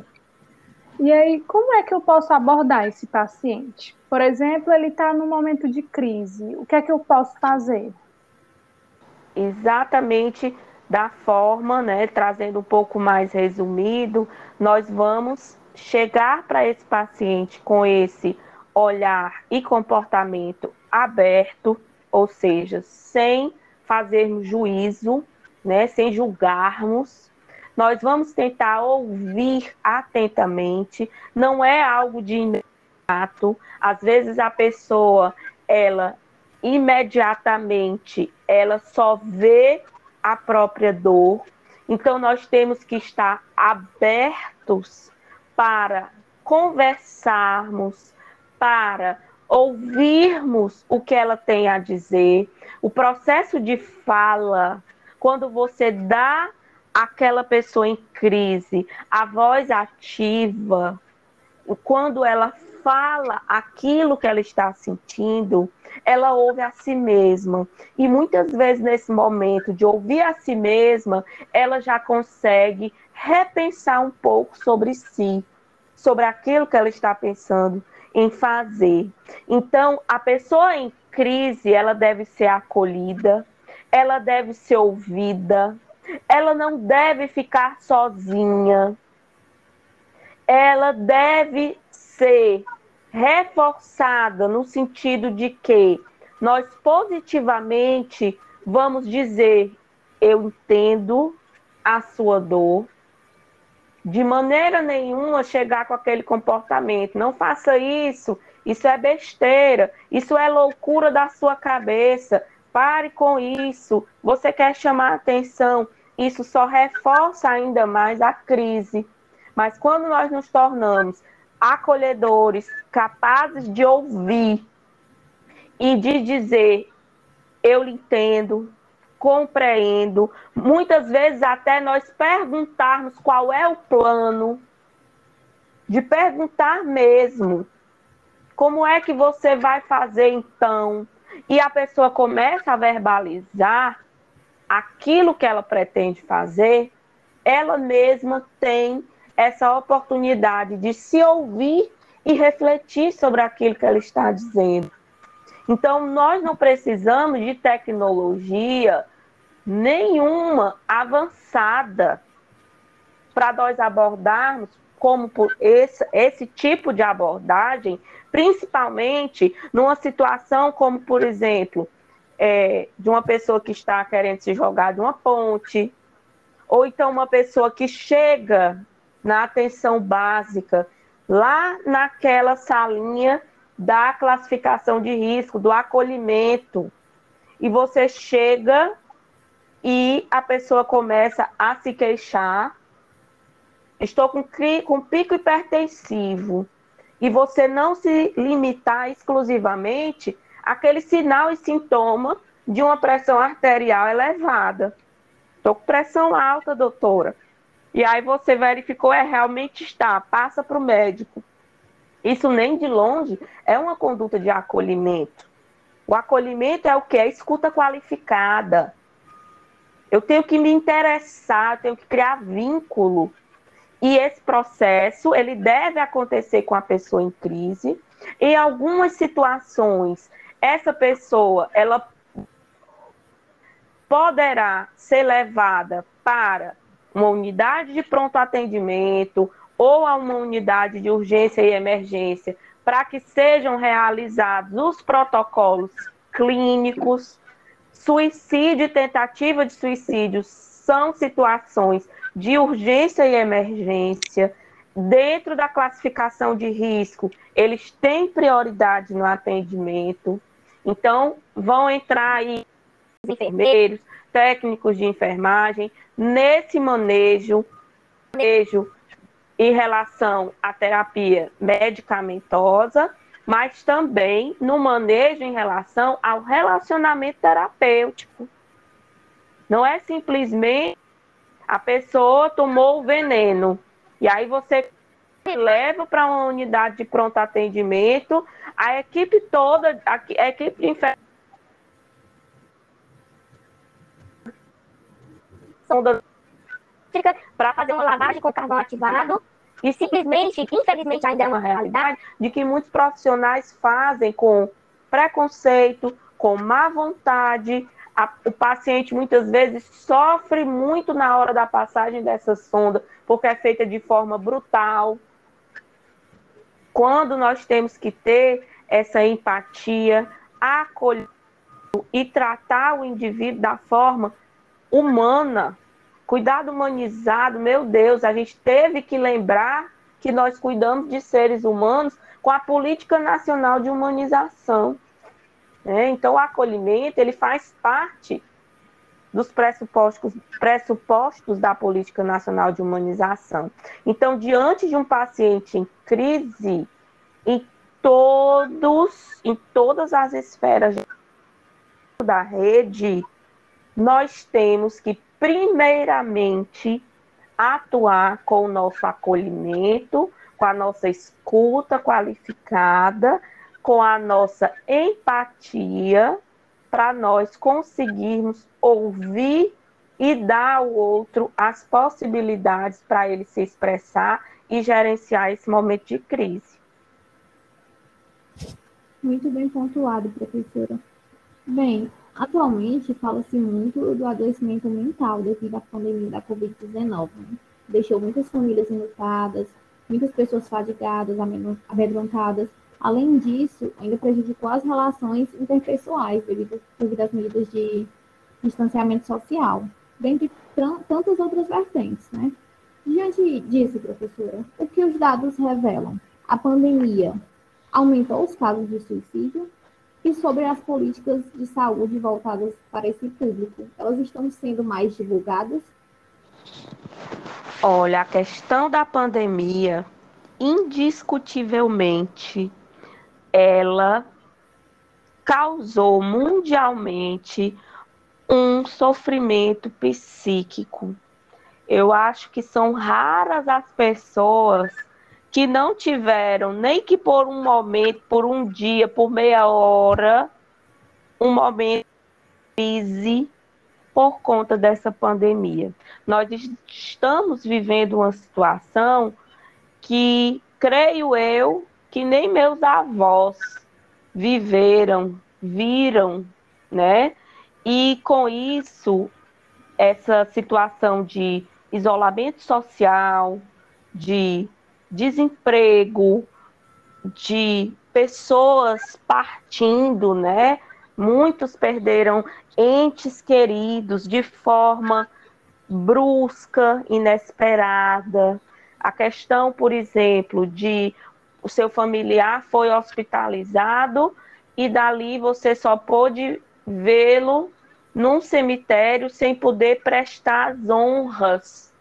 E aí, como é que eu posso abordar esse paciente? Por exemplo, ele está no momento de crise. O que é que eu posso fazer? Exatamente da forma, né, trazendo um pouco mais resumido, nós vamos chegar para esse paciente com esse olhar e comportamento aberto, ou seja, sem fazermos juízo, né, sem julgarmos. Nós vamos tentar ouvir atentamente, não é algo de imediato. Às vezes a pessoa, ela imediatamente, ela só vê a própria dor. Então nós temos que estar abertos para conversarmos, para ouvirmos o que ela tem a dizer. O processo de fala, quando você dá àquela pessoa em crise a voz ativa, quando ela fala aquilo que ela está sentindo, ela ouve a si mesma. E muitas vezes, nesse momento de ouvir a si mesma, ela já consegue repensar um pouco sobre si, sobre aquilo que ela está pensando em fazer. Então, a pessoa em crise, ela deve ser acolhida, ela deve ser ouvida, ela não deve ficar sozinha. Ela deve ser reforçada no sentido de que nós positivamente vamos dizer: eu entendo a sua dor, de maneira nenhuma chegar com aquele comportamento. Não faça isso, isso é besteira, isso é loucura da sua cabeça. Pare com isso. Você quer chamar atenção, isso só reforça ainda mais a crise. Mas quando nós nos tornamos acolhedores, capazes de ouvir e de dizer: eu lhe entendo, compreendo. Muitas vezes até nós perguntarmos qual é o plano, de perguntar mesmo, como é que você vai fazer então? E a pessoa começa a verbalizar aquilo que ela pretende fazer, ela mesma tem essa oportunidade de se ouvir e refletir sobre aquilo que ela está dizendo. Então, nós não precisamos de tecnologia nenhuma avançada para nós abordarmos como por esse, esse tipo de abordagem, principalmente numa situação como, por exemplo, é, de uma pessoa que está querendo se jogar de uma ponte, ou então uma pessoa que chega na atenção básica lá naquela salinha da classificação de risco, do acolhimento. E você chega e a pessoa começa a se queixar. Estou com, com pico hipertensivo. E você não se limitar exclusivamente àquele sinal e sintoma de uma pressão arterial elevada. Estou com pressão alta, doutora. E aí você verificou, é realmente está, passa para o médico. Isso nem de longe é uma conduta de acolhimento. O acolhimento é o que? É escuta qualificada. Eu tenho que me interessar, tenho que criar vínculo. E esse processo, ele deve acontecer com a pessoa em crise. Em algumas situações, essa pessoa, ela poderá ser levada para uma unidade de pronto atendimento ou a uma unidade de urgência e emergência para que sejam realizados os protocolos clínicos. Suicídio e tentativa de suicídio são situações de urgência e emergência. Dentro da classificação de risco, eles têm prioridade no atendimento. Então, vão entrar aí enfermeiros, técnicos de enfermagem, nesse manejo, manejo em relação à terapia medicamentosa, mas também no manejo em relação ao relacionamento terapêutico. Não é simplesmente a pessoa tomou o veneno e aí você leva para uma unidade de pronto atendimento, a equipe toda, a equipe de sonda para fazer uma lavagem com carvão ativado e simplesmente, infelizmente ainda é uma realidade, de que muitos profissionais fazem com preconceito, com má vontade. A, o paciente muitas vezes sofre muito na hora da passagem dessa sonda, porque é feita de forma brutal. Quando nós temos que ter essa empatia, acolher e tratar o indivíduo da forma humana, Cuidado humanizado, meu Deus, a gente teve que lembrar que nós cuidamos de seres humanos com a política nacional de humanização. Né? Então, o acolhimento ele faz parte dos pressupostos, pressupostos da política nacional de humanização. Então, diante de um paciente em crise, em todos, em todas as esferas da rede, nós temos que primeiramente, atuar com o nosso acolhimento, com a nossa escuta qualificada, com a nossa empatia, para nós conseguirmos ouvir e dar ao outro as possibilidades para ele se expressar e gerenciar esse momento de crise. Muito bem pontuado, professora. Bem, Atualmente, fala-se muito do adoecimento mental devido à pandemia da Covid-19. Né? Deixou muitas famílias enlutadas, muitas pessoas fadigadas, amedrontadas. Além disso, ainda prejudicou as relações interpessoais devido, devido às medidas de distanciamento social, dentre tantas outras vertentes, né? Diante disso, professora, o que os dados revelam? A pandemia aumentou os casos de suicídio, e sobre as políticas de saúde voltadas para esse público, elas estão sendo mais divulgadas? Olha, a questão da pandemia, indiscutivelmente, ela causou mundialmente um sofrimento psíquico. Eu acho que são raras as pessoas que não tiveram nem que por um momento, por um dia, por meia hora, um momento de crise por conta dessa pandemia. Nós estamos vivendo uma situação que, creio eu, que nem meus avós viveram, viram, né? E com isso, essa situação de isolamento social, de desemprego, de pessoas partindo, né? Muitos perderam entes queridos de forma brusca, inesperada. A questão, por exemplo, de o seu familiar foi hospitalizado e dali você só pôde vê-lo num cemitério sem poder prestar as honras,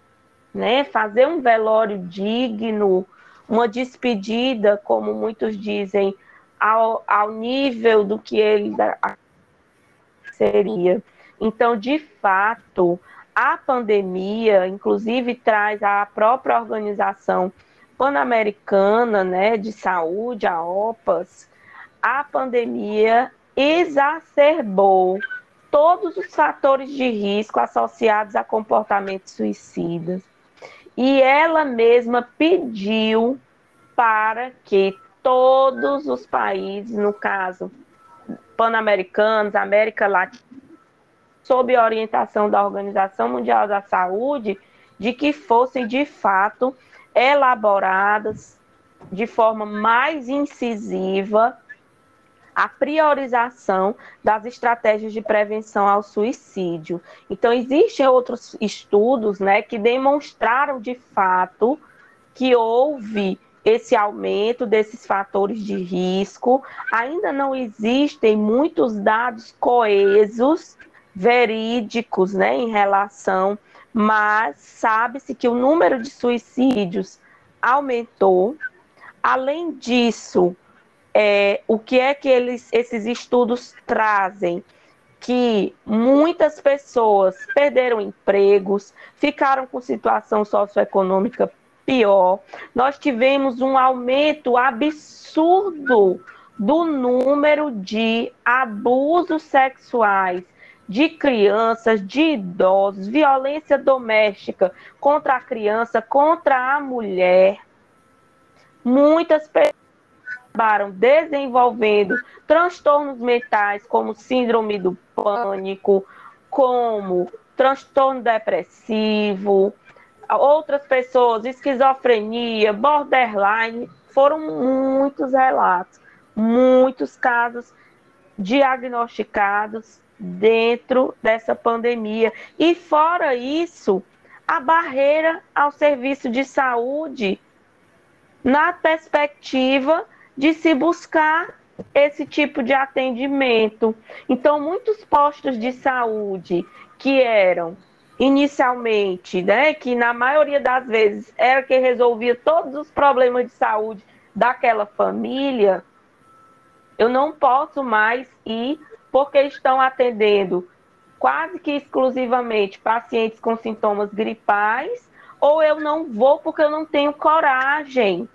né? Fazer um velório digno, uma despedida, como muitos dizem, ao, ao nível do que ele seria. Então, de fato, a pandemia, inclusive, traz a própria organização pan-americana né, de saúde, a OPAS, a pandemia exacerbou todos os fatores de risco associados a comportamentos suicidas. E ela mesma pediu para que todos os países, no caso pan-americanos, América Latina, sob orientação da Organização Mundial da Saúde, de que fossem de fato elaboradas de forma mais incisiva a priorização das estratégias de prevenção ao suicídio. Então, existem outros estudos né, que demonstraram de fato que houve esse aumento desses fatores de risco. Ainda não existem muitos dados coesos, verídicos, né, em relação, mas sabe-se que o número de suicídios aumentou. Além disso, é, o que é que eles, esses estudos trazem? Que muitas pessoas perderam empregos, ficaram com situação socioeconômica pior. Nós tivemos um aumento absurdo do número de abusos sexuais de crianças, de idosos, violência doméstica contra a criança, contra a mulher. Muitas pessoas acabaram desenvolvendo transtornos mentais como síndrome do pânico, como transtorno depressivo, outras pessoas, esquizofrenia, borderline, foram muitos relatos, muitos casos diagnosticados dentro dessa pandemia. E fora isso, a barreira ao serviço de saúde na perspectiva de se buscar esse tipo de atendimento. Então, muitos postos de saúde que eram inicialmente, né, que na maioria das vezes era que resolvia todos os problemas de saúde daquela família, eu não posso mais ir porque estão atendendo quase que exclusivamente pacientes com sintomas gripais, ou eu não vou porque eu não tenho coragem.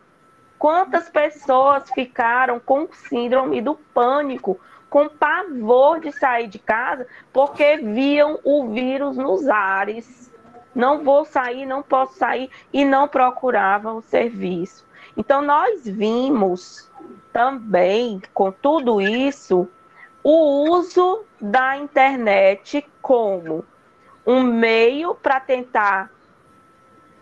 Quantas pessoas ficaram com síndrome do pânico com pavor de sair de casa porque viam o vírus nos ares. Não vou sair, não posso sair e não procuravam o serviço. Então, nós vimos também, com tudo isso, o uso da internet como um meio para tentar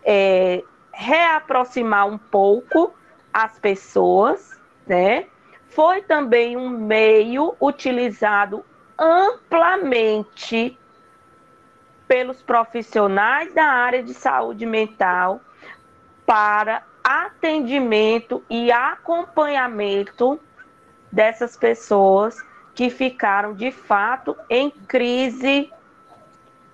é, reaproximar um pouco as pessoas, né? foi também um meio utilizado amplamente pelos profissionais da área de saúde mental para atendimento e acompanhamento dessas pessoas que ficaram de fato em crise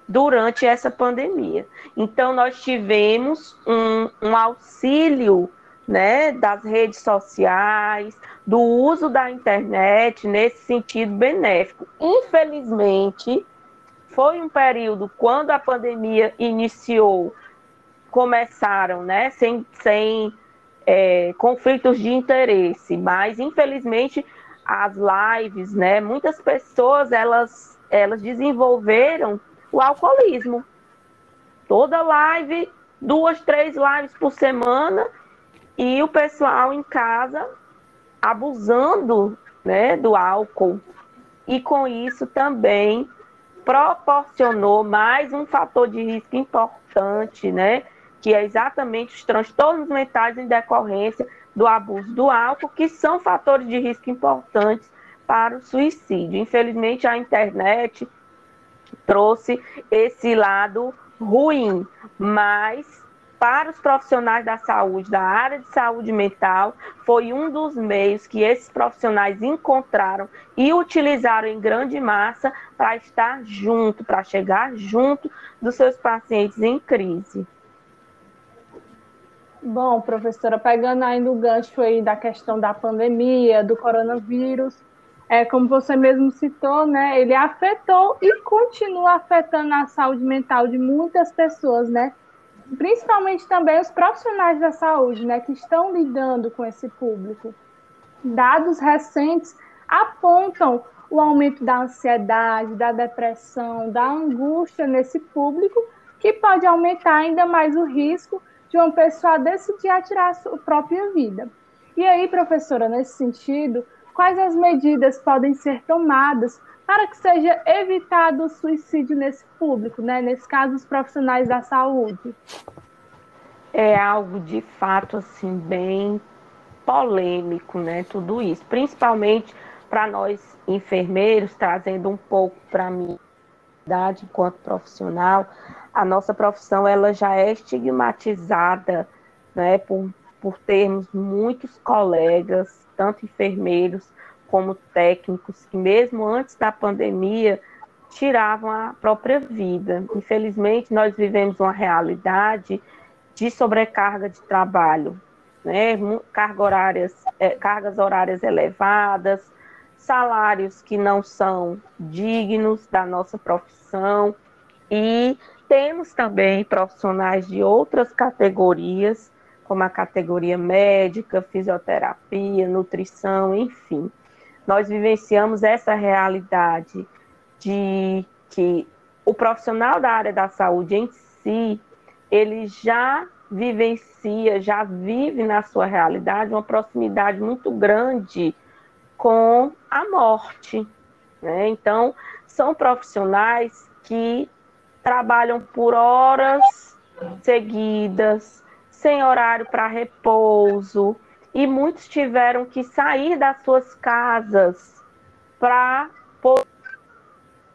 durante essa pandemia. Então, nós tivemos um, um auxílio né, das redes sociais, do uso da internet nesse sentido benéfico. Infelizmente, foi um período quando a pandemia iniciou, começaram, né, sem, sem é, conflitos de interesse, mas infelizmente as lives, né, muitas pessoas elas, elas desenvolveram o alcoolismo. Toda live, duas, três lives por semana, e o pessoal em casa abusando né, do álcool. E com isso também proporcionou mais um fator de risco importante, né? Que é exatamente os transtornos mentais em decorrência do abuso do álcool, que são fatores de risco importantes para o suicídio. Infelizmente, a internet trouxe esse lado ruim, mas para os profissionais da saúde, da área de saúde mental, foi um dos meios que esses profissionais encontraram e utilizaram em grande massa para estar junto, para chegar junto dos seus pacientes em crise. Bom, professora, pegando aí no gancho aí da questão da pandemia, do coronavírus, é, como você mesmo citou, né, ele afetou e continua afetando a saúde mental de muitas pessoas, né? Principalmente também os profissionais da saúde, né, que estão lidando com esse público. Dados recentes apontam o aumento da ansiedade, da depressão, da angústia nesse público, que pode aumentar ainda mais o risco de uma pessoa decidir atirar a sua própria vida. E aí, professora, nesse sentido, quais as medidas podem ser tomadas para que seja evitado o suicídio nesse público, né? nesse caso, os profissionais da saúde? É algo de fato assim bem polêmico, né? Tudo isso, principalmente para nós enfermeiros, trazendo um pouco para mim, enquanto profissional, a nossa profissão ela já é estigmatizada, né? Por, por termos muitos colegas, tanto enfermeiros como técnicos que, mesmo antes da pandemia, tiravam a própria vida. Infelizmente, nós vivemos uma realidade de sobrecarga de trabalho, né? Carga horárias, é, cargas horárias elevadas, salários que não são dignos da nossa profissão e temos também profissionais de outras categorias, como a categoria médica, fisioterapia, nutrição, enfim, nós vivenciamos essa realidade de que o profissional da área da saúde em si, ele já vivencia, já vive na sua realidade uma proximidade muito grande com a morte. Né? Então, são profissionais que trabalham por horas seguidas, sem horário para repouso, e muitos tiveram que sair das suas casas para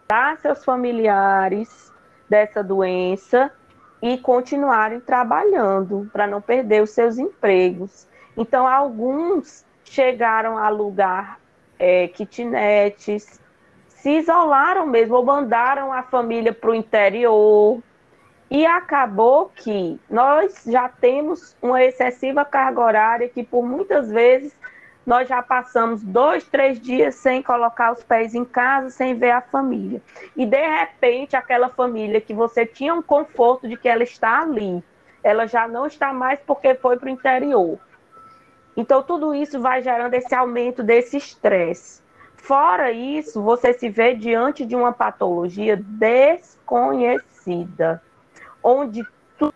dar seus familiares dessa doença e continuarem trabalhando para não perder os seus empregos. Então, alguns chegaram a alugar é, kitnets, se isolaram mesmo, ou mandaram a família para o interior, e acabou que nós já temos uma excessiva carga horária que, por muitas vezes, nós já passamos dois, três dias sem colocar os pés em casa, sem ver a família. E, de repente, aquela família que você tinha um conforto de que ela está ali, ela já não está mais porque foi para o interior. Então, tudo isso vai gerando esse aumento desse estresse. Fora isso, você se vê diante de uma patologia desconhecida onde tudo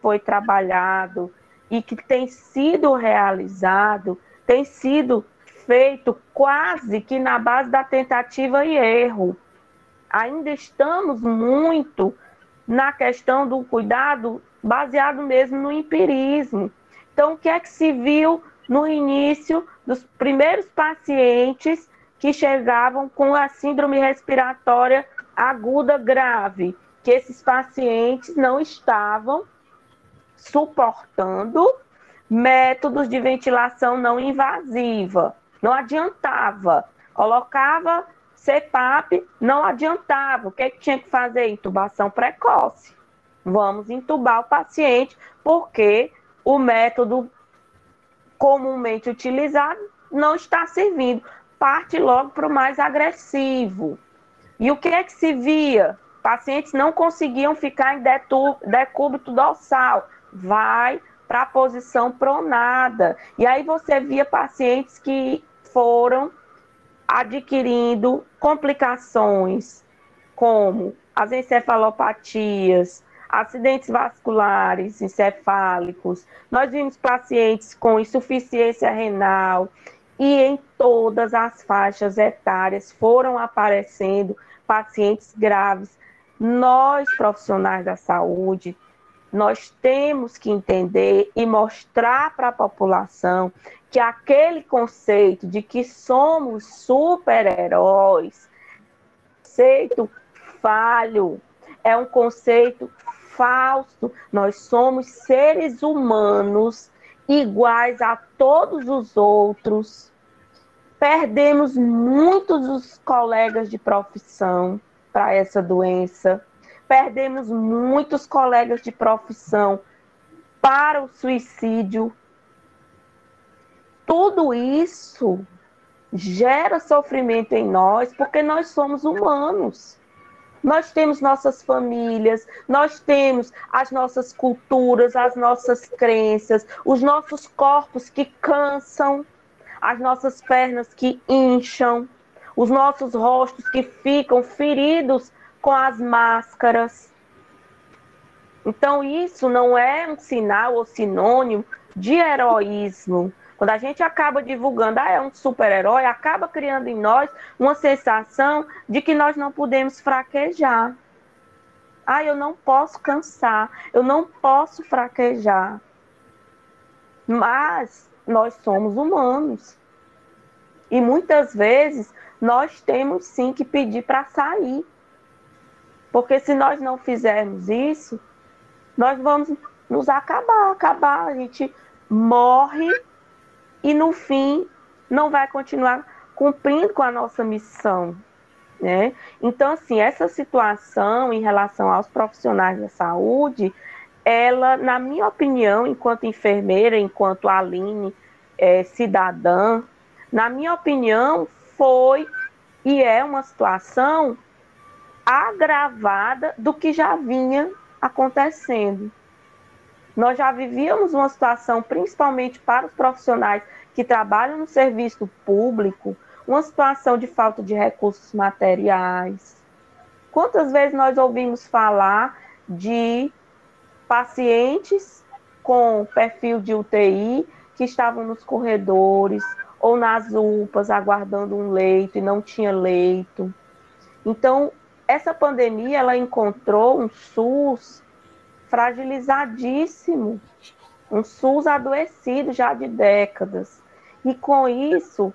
foi trabalhado e que tem sido realizado, tem sido feito quase que na base da tentativa e erro. Ainda estamos muito na questão do cuidado baseado mesmo no empirismo. Então, o que é que se viu no início dos primeiros pacientes que chegavam com a síndrome respiratória aguda grave? Que esses pacientes não estavam suportando métodos de ventilação não invasiva. Não adiantava. Colocava CPAP, não adiantava. O que, é que tinha que fazer? Intubação precoce. Vamos intubar o paciente, porque o método comumente utilizado não está servindo. Parte logo para o mais agressivo. E o que é que se via? Pacientes não conseguiam ficar em decúbito dorsal. Vai para a posição pronada. E aí você via pacientes que foram adquirindo complicações como as encefalopatias, acidentes vasculares encefálicos. Nós vimos pacientes com insuficiência renal e em todas as faixas etárias foram aparecendo pacientes graves nós, profissionais da saúde, nós temos que entender e mostrar para a população que aquele conceito de que somos super-heróis, conceito falho, é um conceito falso. Nós somos seres humanos iguais a todos os outros. Perdemos muitos dos colegas de profissão para essa doença. Perdemos muitos colegas de profissão para o suicídio. Tudo isso gera sofrimento em nós porque nós somos humanos. Nós temos nossas famílias, nós temos as nossas culturas, as nossas crenças, os nossos corpos que cansam, as nossas pernas que incham, os nossos rostos que ficam feridos com as máscaras. Então, isso não é um sinal ou sinônimo de heroísmo, quando a gente acaba divulgando, ah, é um super-herói, acaba criando em nós uma sensação de que nós não podemos fraquejar. Ah, eu não posso cansar, eu não posso fraquejar. Mas nós somos humanos. E muitas vezes nós temos sim que pedir para sair. Porque se nós não fizermos isso, nós vamos nos acabar, acabar, a gente morre e no fim não vai continuar cumprindo com a nossa missão. Né? Então, assim, essa situação em relação aos profissionais da saúde, ela, na minha opinião, enquanto enfermeira, enquanto Aline, é, cidadã, na minha opinião, foi e é uma situação agravada do que já vinha acontecendo. Nós já vivíamos uma situação, principalmente para os profissionais que trabalham no serviço público, uma situação de falta de recursos materiais. Quantas vezes nós ouvimos falar de pacientes com perfil de UTI que estavam nos corredores ou nas UPAs aguardando um leito e não tinha leito. Então, essa pandemia ela encontrou um SUS fragilizadíssimo, um SUS adoecido já de décadas. E com isso,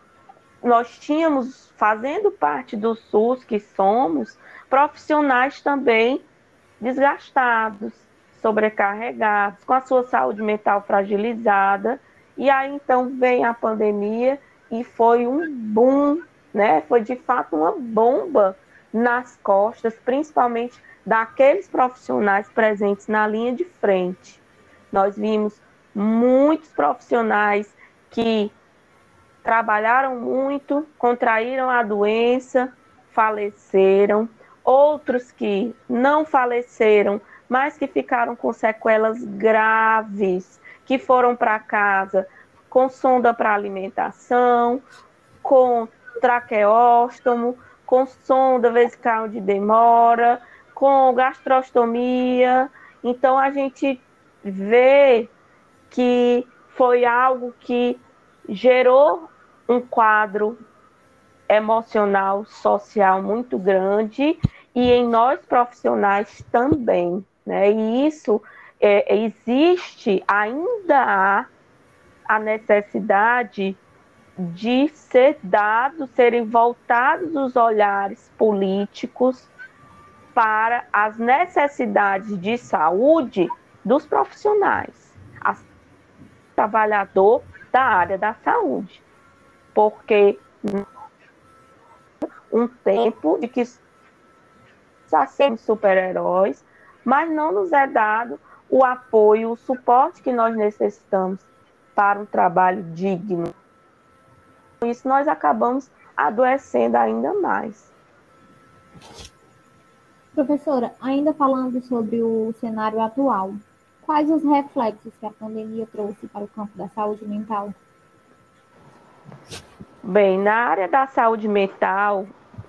nós tínhamos, fazendo parte do SUS que somos, profissionais também desgastados, sobrecarregados, com a sua saúde mental fragilizada. E aí então vem a pandemia e foi um boom, né? Foi de fato uma bomba nas costas, principalmente daqueles profissionais presentes na linha de frente. Nós vimos muitos profissionais que trabalharam muito, contraíram a doença, faleceram, outros que não faleceram, mas que ficaram com sequelas graves, que foram para casa com sonda para alimentação, com traqueóstomo, com sonda vesical de demora, com gastrostomia. Então a gente vê que foi algo que gerou um quadro emocional, social muito grande e em nós profissionais também, né? E isso é, existe, ainda há a necessidade de ser dado, serem voltados os olhares políticos para as necessidades de saúde dos profissionais, as trabalhador da área da saúde, porque um tempo de que já somos super-heróis, mas não nos é dado o apoio, o suporte que nós necessitamos para um trabalho digno. Com isso, nós acabamos adoecendo ainda mais. Professora, ainda falando sobre o cenário atual, quais os reflexos que a pandemia trouxe para o campo da saúde mental? Bem, na área da saúde mental,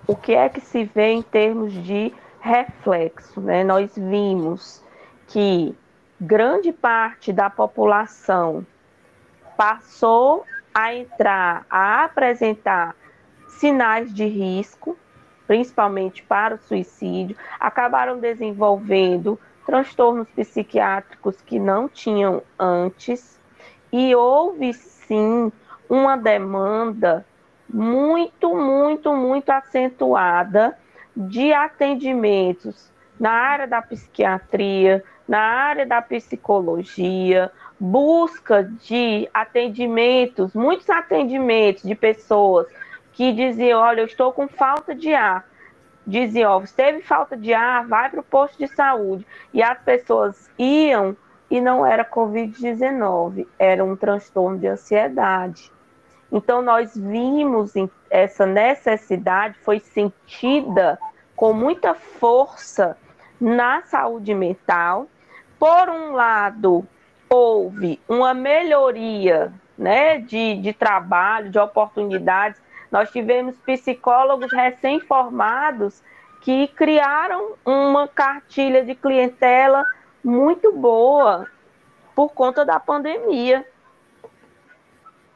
o que é que se vê em termos de reflexo? Né? Nós vimos que grande parte da população passou a entrar, a apresentar sinais de risco, principalmente para o suicídio, acabaram desenvolvendo transtornos psiquiátricos que não tinham antes, e houve sim uma demanda muito, muito, muito acentuada de atendimentos na área da psiquiatria, na área da psicologia, busca de atendimentos, muitos atendimentos de pessoas que diziam: Olha, eu estou com falta de ar. Diziam: oh, teve falta de ar, vai para o posto de saúde. E as pessoas iam e não era Covid-19, era um transtorno de ansiedade. Então, nós vimos essa necessidade, foi sentida com muita força na saúde mental. Por um lado, houve uma melhoria né, de, de trabalho, de oportunidades. Nós tivemos psicólogos recém-formados que criaram uma cartilha de clientela muito boa por conta da pandemia.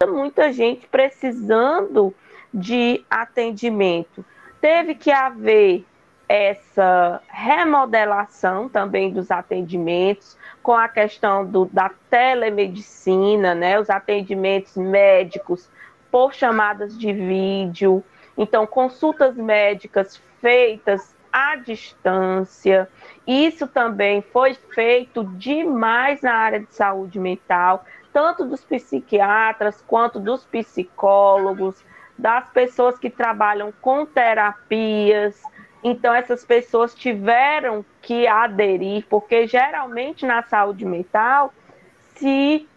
Muita gente precisando de atendimento. Teve que haver essa remodelação também dos atendimentos, com a questão do, da telemedicina, né, os atendimentos médicos por chamadas de vídeo, então consultas médicas feitas à distância. Isso também foi feito demais na área de saúde mental, tanto dos psiquiatras quanto dos psicólogos, das pessoas que trabalham com terapias. Então, essas pessoas tiveram que aderir, porque geralmente na saúde mental se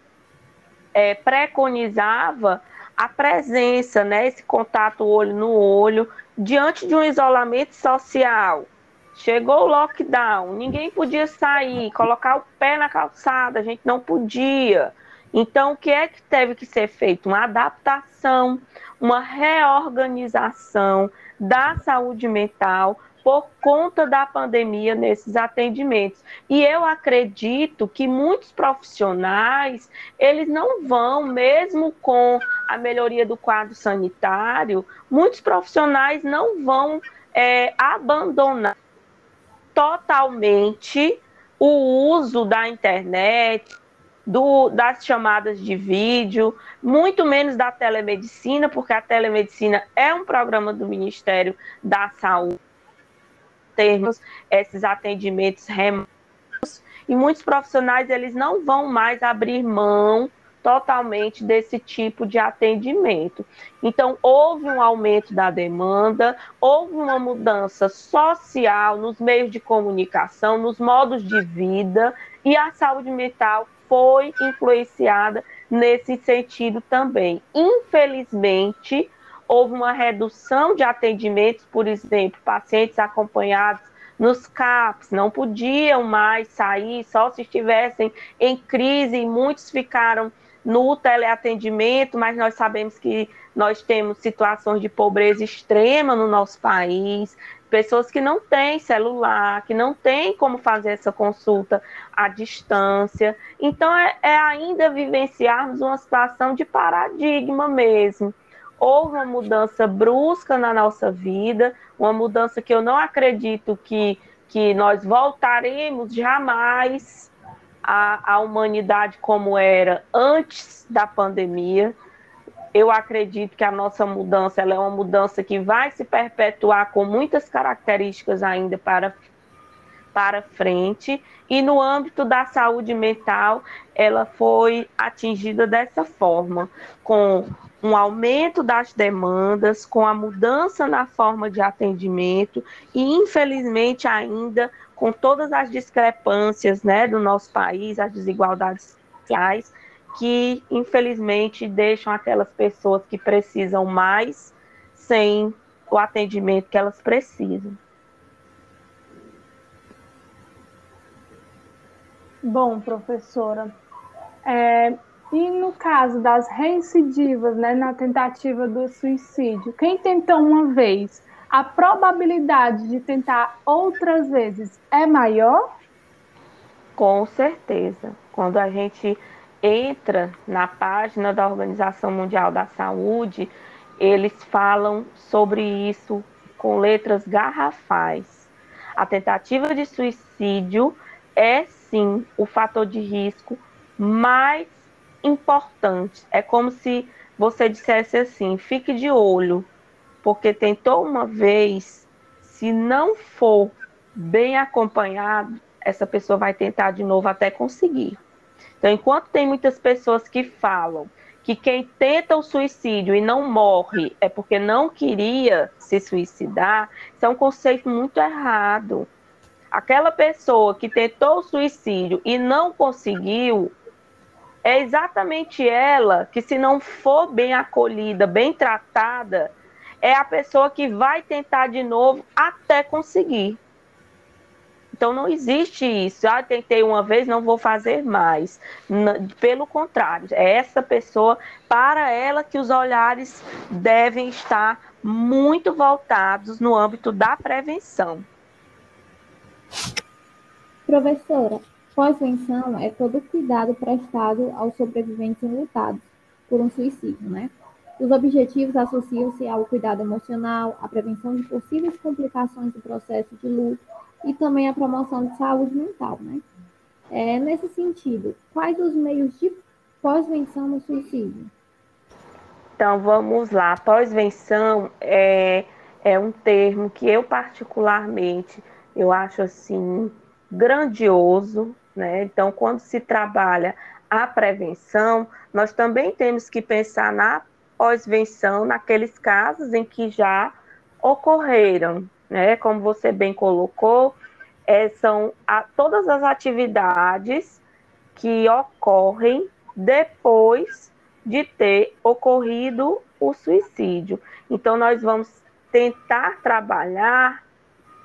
é, preconizava a presença, né, esse contato olho no olho, diante de um isolamento social. Chegou o lockdown, ninguém podia sair, colocar o pé na calçada, a gente não podia. Então, o que é que teve que ser feito? Uma adaptação, uma reorganização da saúde mental por conta da pandemia nesses atendimentos. E eu acredito que muitos profissionais, eles não vão, mesmo com a melhoria do quadro sanitário, muitos profissionais não vão é, abandonar totalmente o uso da internet, do, das chamadas de vídeo, muito menos da telemedicina, porque a telemedicina é um programa do Ministério da Saúde, termos esses atendimentos remotos, e muitos profissionais eles não vão mais abrir mão totalmente desse tipo de atendimento. Então, houve um aumento da demanda, houve uma mudança social nos meios de comunicação, nos modos de vida, e a saúde mental foi influenciada nesse sentido também. Infelizmente, houve uma redução de atendimentos, por exemplo, pacientes acompanhados nos CAPs, não podiam mais sair, só se estivessem em crise, muitos ficaram no teleatendimento, mas nós sabemos que nós temos situações de pobreza extrema no nosso país, pessoas que não têm celular, que não têm como fazer essa consulta à distância. Então, é, é ainda vivenciarmos uma situação de paradigma mesmo. Houve uma mudança brusca na nossa vida, uma mudança que eu não acredito que, que nós voltaremos jamais à, à humanidade como era antes da pandemia eu acredito que a nossa mudança é uma mudança que vai se perpetuar com muitas características ainda para, para frente. E no âmbito da saúde mental, ela foi atingida dessa forma, com um aumento das demandas, com a mudança na forma de atendimento e, infelizmente, ainda com todas as discrepâncias né, do nosso país, as desigualdades sociais, que infelizmente deixam aquelas pessoas que precisam mais sem o atendimento que elas precisam. Bom, professora, é, e no caso das reincidivas, né, na tentativa do suicídio, quem tentou uma vez, a probabilidade de tentar outras vezes é maior? Com certeza. Quando a gente entra na página da Organização Mundial da Saúde, eles falam sobre isso com letras garrafais. A tentativa de suicídio é sim o fator de risco mais importante. É como se você dissesse assim: fique de olho, porque tentou uma vez, se não for bem acompanhado, essa pessoa vai tentar de novo até conseguir. Então, enquanto tem muitas pessoas que falam que quem tenta o suicídio e não morre é porque não queria se suicidar, isso é um conceito muito errado. Aquela pessoa que tentou o suicídio e não conseguiu, é exatamente ela que, se não for bem acolhida, bem tratada, é a pessoa que vai tentar de novo até conseguir. Então não existe isso. Ah, tentei uma vez, não vou fazer mais. Pelo contrário, é essa pessoa, para ela que os olhares devem estar muito voltados no âmbito da prevenção. Professora, pós-venção é todo cuidado prestado aos sobreviventes enlutados por um suicídio, né? Os objetivos associam-se ao cuidado emocional, à prevenção de possíveis complicações do processo de luto e também a promoção de saúde mental, né? É, nesse sentido, quais os meios de pós-venção no suicídio? Então, vamos lá. Pós-venção é, é um termo que eu particularmente, eu acho assim, grandioso, né? Então, quando se trabalha a prevenção, nós também temos que pensar na pós-venção naqueles casos em que já ocorreram, né? Como você bem colocou, é, são a, todas as atividades que ocorrem depois de ter ocorrido o suicídio. Então, nós vamos tentar trabalhar,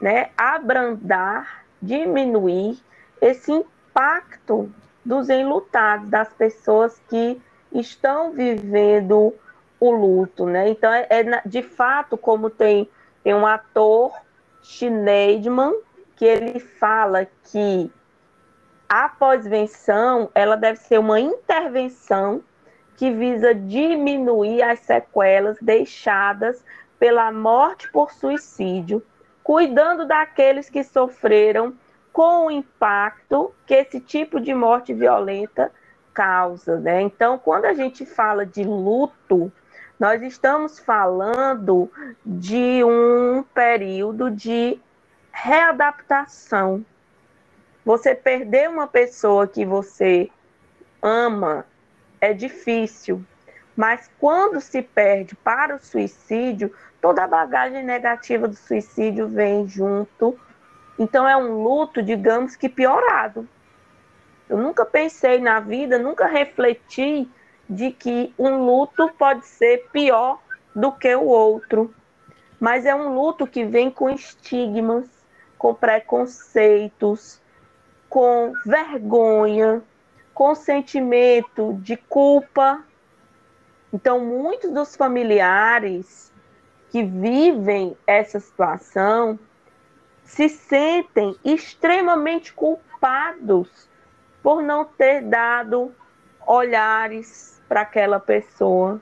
né, abrandar, diminuir esse impacto dos enlutados, das pessoas que estão vivendo o luto, né? Então, é, é de fato, como tem tem um ator Schneidman que ele fala que a pós-venção ela deve ser uma intervenção que visa diminuir as sequelas deixadas pela morte por suicídio, cuidando daqueles que sofreram com o impacto que esse tipo de morte violenta causa, né? Então, quando a gente fala de luto, nós estamos falando de um período de readaptação. Você perder uma pessoa que você ama é difícil, mas quando se perde para o suicídio, toda a bagagem negativa do suicídio vem junto. Então é um luto, digamos que piorado. Eu nunca pensei na vida, nunca refleti de que um luto pode ser pior do que o outro. Mas é um luto que vem com estigmas, com preconceitos, com vergonha, com sentimento de culpa. Então, muitos dos familiares que vivem essa situação se sentem extremamente culpados por não ter dado olhares para aquela pessoa,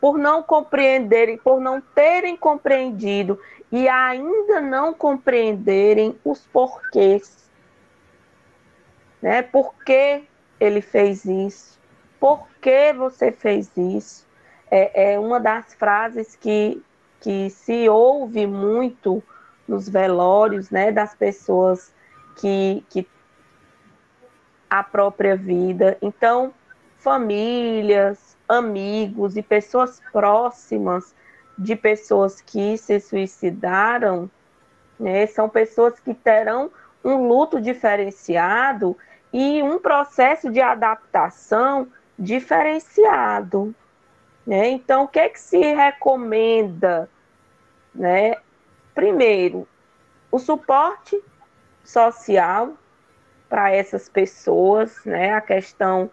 por não compreenderem, por não terem compreendido e ainda não compreenderem os porquês. Né? Por que ele fez isso? Por que você fez isso? É, é uma das frases que, que se ouve muito nos velórios né, das pessoas que, que a própria vida. Então, famílias, amigos e pessoas próximas de pessoas que se suicidaram, né, são pessoas que terão um luto diferenciado e um processo de adaptação diferenciado. Né? Então, o que, é que se recomenda? Né? Primeiro, o suporte social para essas pessoas, né? a questão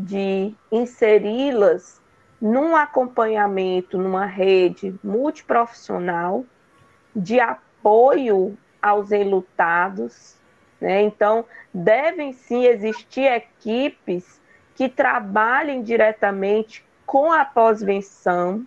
de inseri-las num acompanhamento, numa rede multiprofissional de apoio aos enlutados. Né? Então, devem sim existir equipes que trabalhem diretamente com a pós-venção,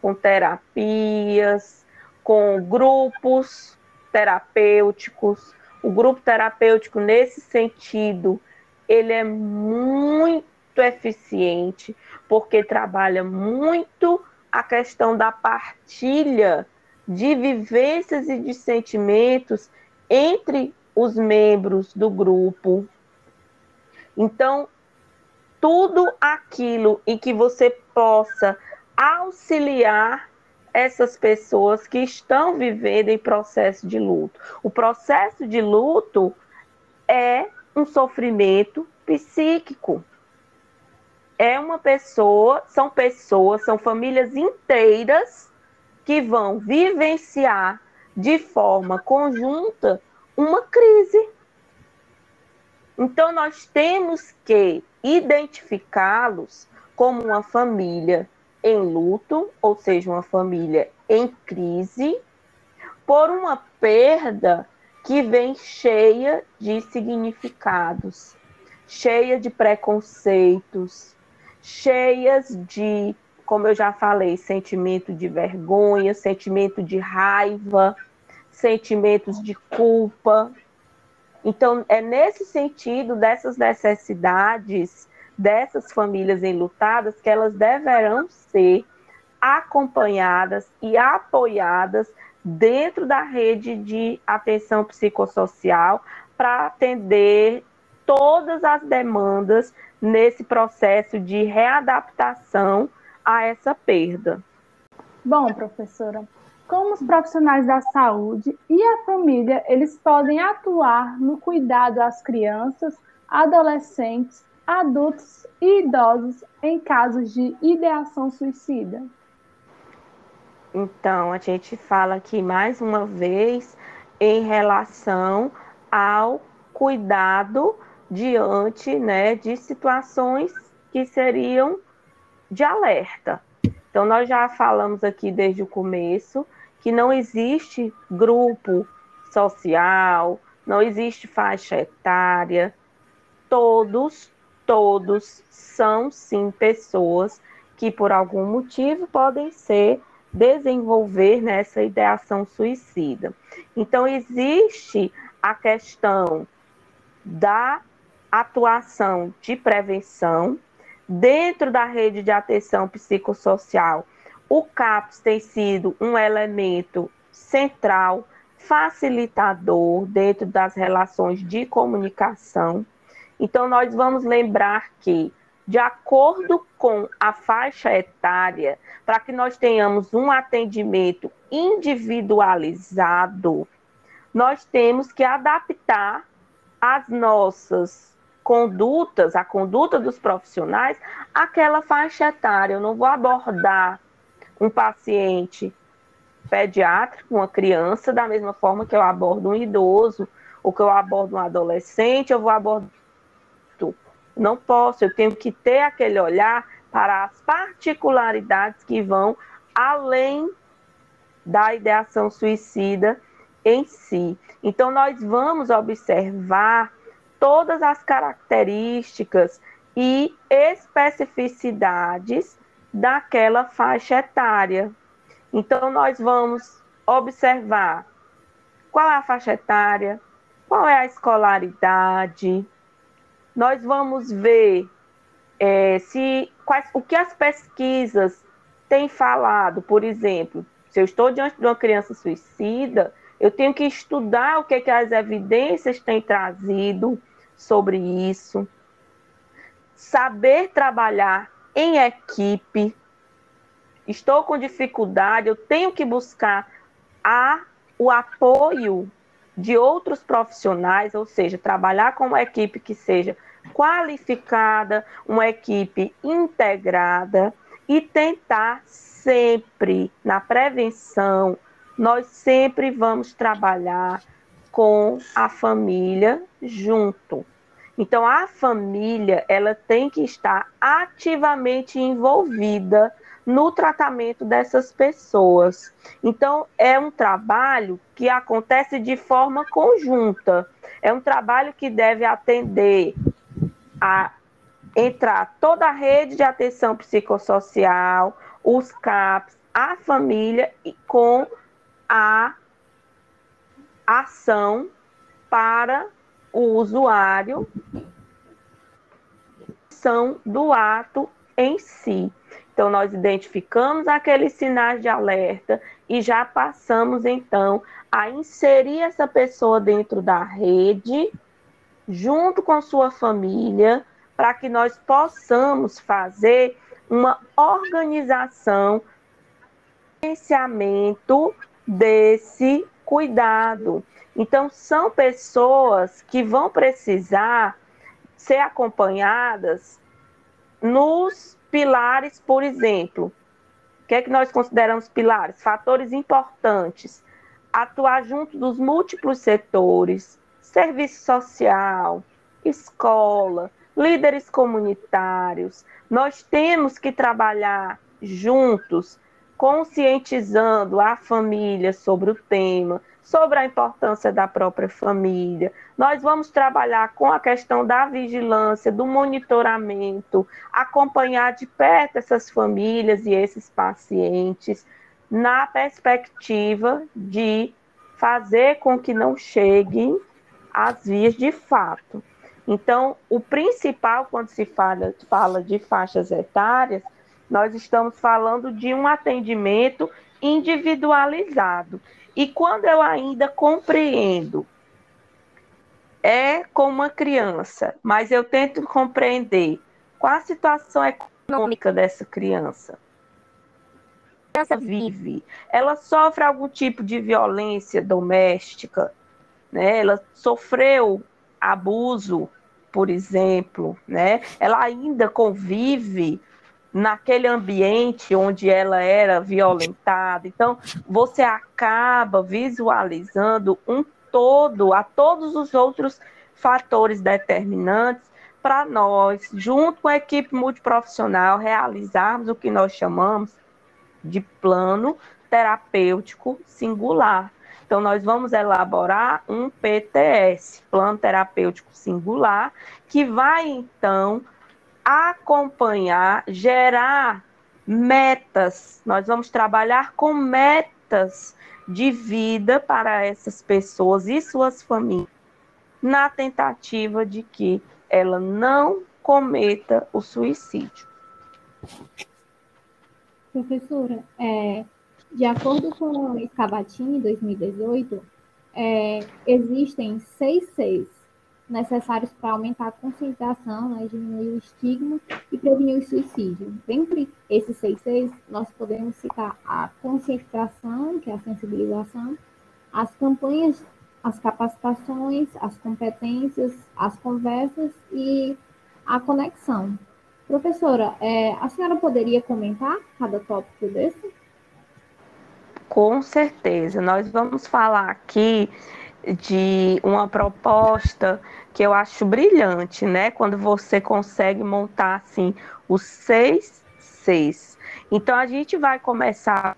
com terapias, com grupos terapêuticos. O grupo terapêutico, nesse sentido, ele é muito eficiente, porque trabalha muito a questão da partilha de vivências e de sentimentos entre os membros do grupo. Então, tudo aquilo em que você possa auxiliar essas pessoas que estão vivendo em processo de luto. O processo de luto é um sofrimento psíquico. É uma pessoa, são pessoas, são famílias inteiras que vão vivenciar de forma conjunta uma crise. Então, nós temos que identificá-los como uma família em luto, ou seja, uma família em crise, por uma perda que vem cheia de significados, cheia de preconceitos, cheias de, como eu já falei, sentimento de vergonha, sentimento de raiva, sentimentos de culpa. Então, é nesse sentido dessas necessidades dessas famílias enlutadas que elas deverão ser acompanhadas e apoiadas dentro da rede de atenção psicossocial para atender todas as demandas nesse processo de readaptação a essa perda. Bom, professora, como os profissionais da saúde e a família, eles podem atuar no cuidado às crianças, adolescentes, adultos e idosos em casos de ideação suicida? Então, a gente fala aqui mais uma vez em relação ao cuidado diante né, de situações que seriam de alerta. Então, nós já falamos aqui desde o começo que não existe grupo social, não existe faixa etária, todos, todos são sim pessoas que por algum motivo podem ser desenvolver nessa ideação suicida. Então, existe a questão da atuação de prevenção dentro da rede de atenção psicossocial. O CAPS tem sido um elemento central, facilitador dentro das relações de comunicação. Então, nós vamos lembrar que de acordo com a faixa etária, para que nós tenhamos um atendimento individualizado, nós temos que adaptar as nossas condutas, a conduta dos profissionais, àquela faixa etária. Eu não vou abordar um paciente pediátrico, uma criança, da mesma forma que eu abordo um idoso, ou que eu abordo um adolescente, eu vou abordar não posso, eu tenho que ter aquele olhar para as particularidades que vão além da ideação suicida em si. Então, nós vamos observar todas as características e especificidades daquela faixa etária. Então, nós vamos observar qual é a faixa etária, qual é a escolaridade, nós vamos ver é, se quais, o que as pesquisas têm falado, por exemplo, se eu estou diante de uma criança suicida, eu tenho que estudar o que, que as evidências têm trazido sobre isso, saber trabalhar em equipe. Estou com dificuldade, eu tenho que buscar a, o apoio de outros profissionais, ou seja, trabalhar com uma equipe que seja qualificada, uma equipe integrada e tentar sempre na prevenção, nós sempre vamos trabalhar com a família junto. Então a família, ela tem que estar ativamente envolvida no tratamento dessas pessoas. Então, é um trabalho que acontece de forma conjunta. É um trabalho que deve atender a entrar toda a rede de atenção psicossocial, os CAPs, a família e com a ação para o usuário são do ato em si. Então, nós identificamos aqueles sinais de alerta e já passamos, então, a inserir essa pessoa dentro da rede, junto com sua família, para que nós possamos fazer uma organização, gerenciamento desse cuidado. Então, são pessoas que vão precisar ser acompanhadas nos pilares, por exemplo. O que é que nós consideramos pilares? Fatores importantes. Atuar junto dos múltiplos setores, serviço social, escola, líderes comunitários. Nós temos que trabalhar juntos, conscientizando a família sobre o tema, sobre a importância da própria família. Nós vamos trabalhar com a questão da vigilância, do monitoramento, acompanhar de perto essas famílias e esses pacientes, na perspectiva de fazer com que não cheguem às vias de fato. Então, o principal, quando se fala, fala de faixas etárias, nós estamos falando de um atendimento individualizado. E quando eu ainda compreendo, é com uma criança, mas eu tento compreender qual a situação econômica dessa criança. A criança vive, ela sofre algum tipo de violência doméstica, né? Ela sofreu abuso, por exemplo, né? Ela ainda convive naquele ambiente onde ela era violentada. Então, você acaba visualizando um todo, a todos os outros fatores determinantes para nós, junto com a equipe multiprofissional, realizarmos o que nós chamamos de plano terapêutico singular. Então, nós vamos elaborar um PTS, Plano Terapêutico Singular, que vai, então, acompanhar, gerar metas. Nós vamos trabalhar com metas de vida para essas pessoas e suas famílias, na tentativa de que ela não cometa o suicídio. Professora, é, de acordo com o Escabatini, 2018, é, existem seis Cs necessários para aumentar a conscientização, né, diminuir o estigma e prevenir o suicídio. Dentre esses seis Cs, nós podemos citar a conscientização, que é a sensibilização, as campanhas, as capacitações, as competências, as conversas e a conexão. Professora, é, a senhora poderia comentar cada tópico desse? Com certeza. Nós vamos falar aqui de uma proposta que eu acho brilhante, né? Quando você consegue montar assim os seis seis. Então a gente vai começar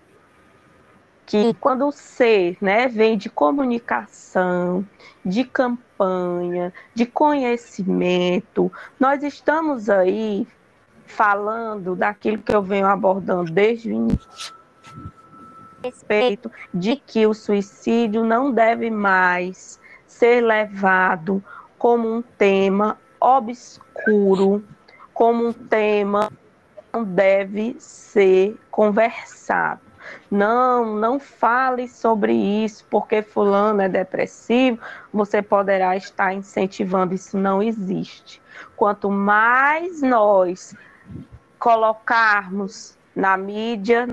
que quando o C, né, vem de comunicação, de campanha, de conhecimento, nós estamos aí falando daquilo que eu venho abordando desde o início respeito de que o suicídio não deve mais ser levado como um tema obscuro, como um tema não deve ser conversado. Não, não fale sobre isso, porque fulano é depressivo, você poderá estar incentivando, isso não existe. Quanto mais nós colocarmos na mídia,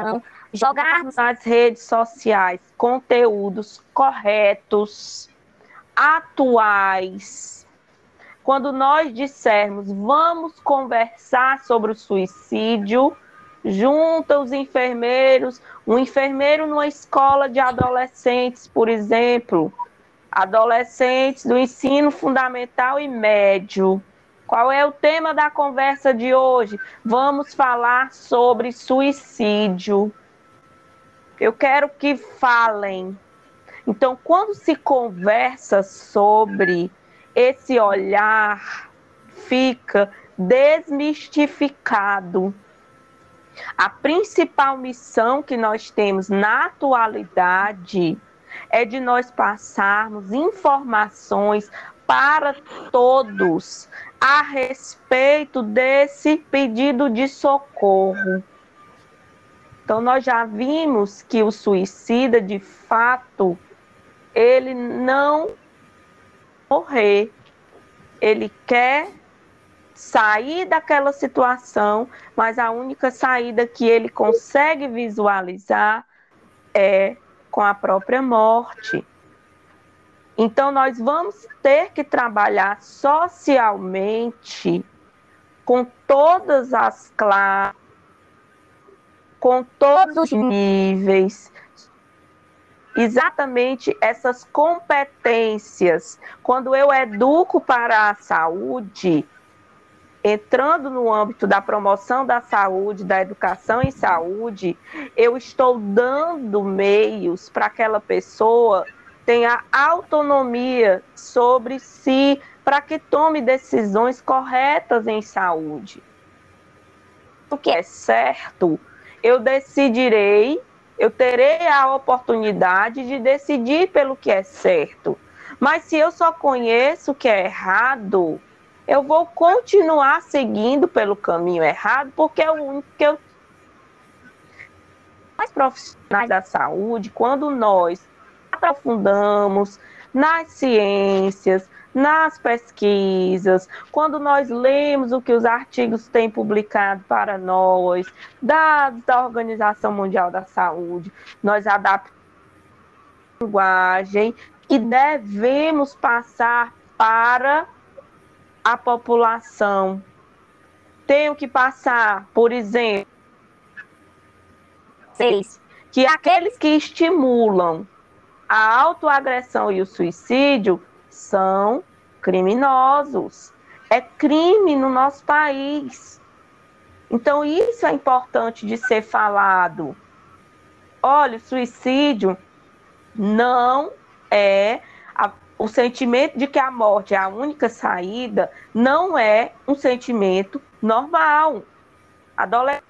então, jogarmos nas redes sociais conteúdos corretos, atuais. Quando nós dissermos vamos conversar sobre o suicídio, junta os enfermeiros, um enfermeiro numa escola de adolescentes, por exemplo, adolescentes do ensino fundamental e médio, qual é o tema da conversa de hoje? Vamos falar sobre suicídio. Eu quero que falem. Então, quando se conversa sobre esse olhar, fica desmistificado. A principal missão que nós temos na atualidade é de nós passarmos informações para todos a respeito desse pedido de socorro. Então, nós já vimos que o suicida, de fato, ele não morrer, ele quer sair daquela situação, mas a única saída que ele consegue visualizar é com a própria morte. Então, nós vamos ter que trabalhar socialmente com todas as classes, com todos os níveis, exatamente essas competências. Quando eu educo para a saúde, entrando no âmbito da promoção da saúde, da educação em saúde, eu estou dando meios para aquela pessoa tenha autonomia sobre si para que tome decisões corretas em saúde. O que é certo, eu decidirei, eu terei a oportunidade de decidir pelo que é certo. Mas se eu só conheço o que é errado, eu vou continuar seguindo pelo caminho errado, porque é o único que eu. Nós profissionais da saúde, quando nós aprofundamos nas ciências, nas pesquisas, quando nós lemos o que os artigos têm publicado para nós, dados da Organização Mundial da Saúde, nós adaptamos a linguagem e devemos passar para a população. Tenho que passar, por exemplo, que aqueles que estimulam a autoagressão e o suicídio são criminosos. É crime no nosso país. Então, isso é importante de ser falado. Olha, o suicídio não é a, o sentimento de que a morte é a única saída, não é um sentimento normal. Adolescente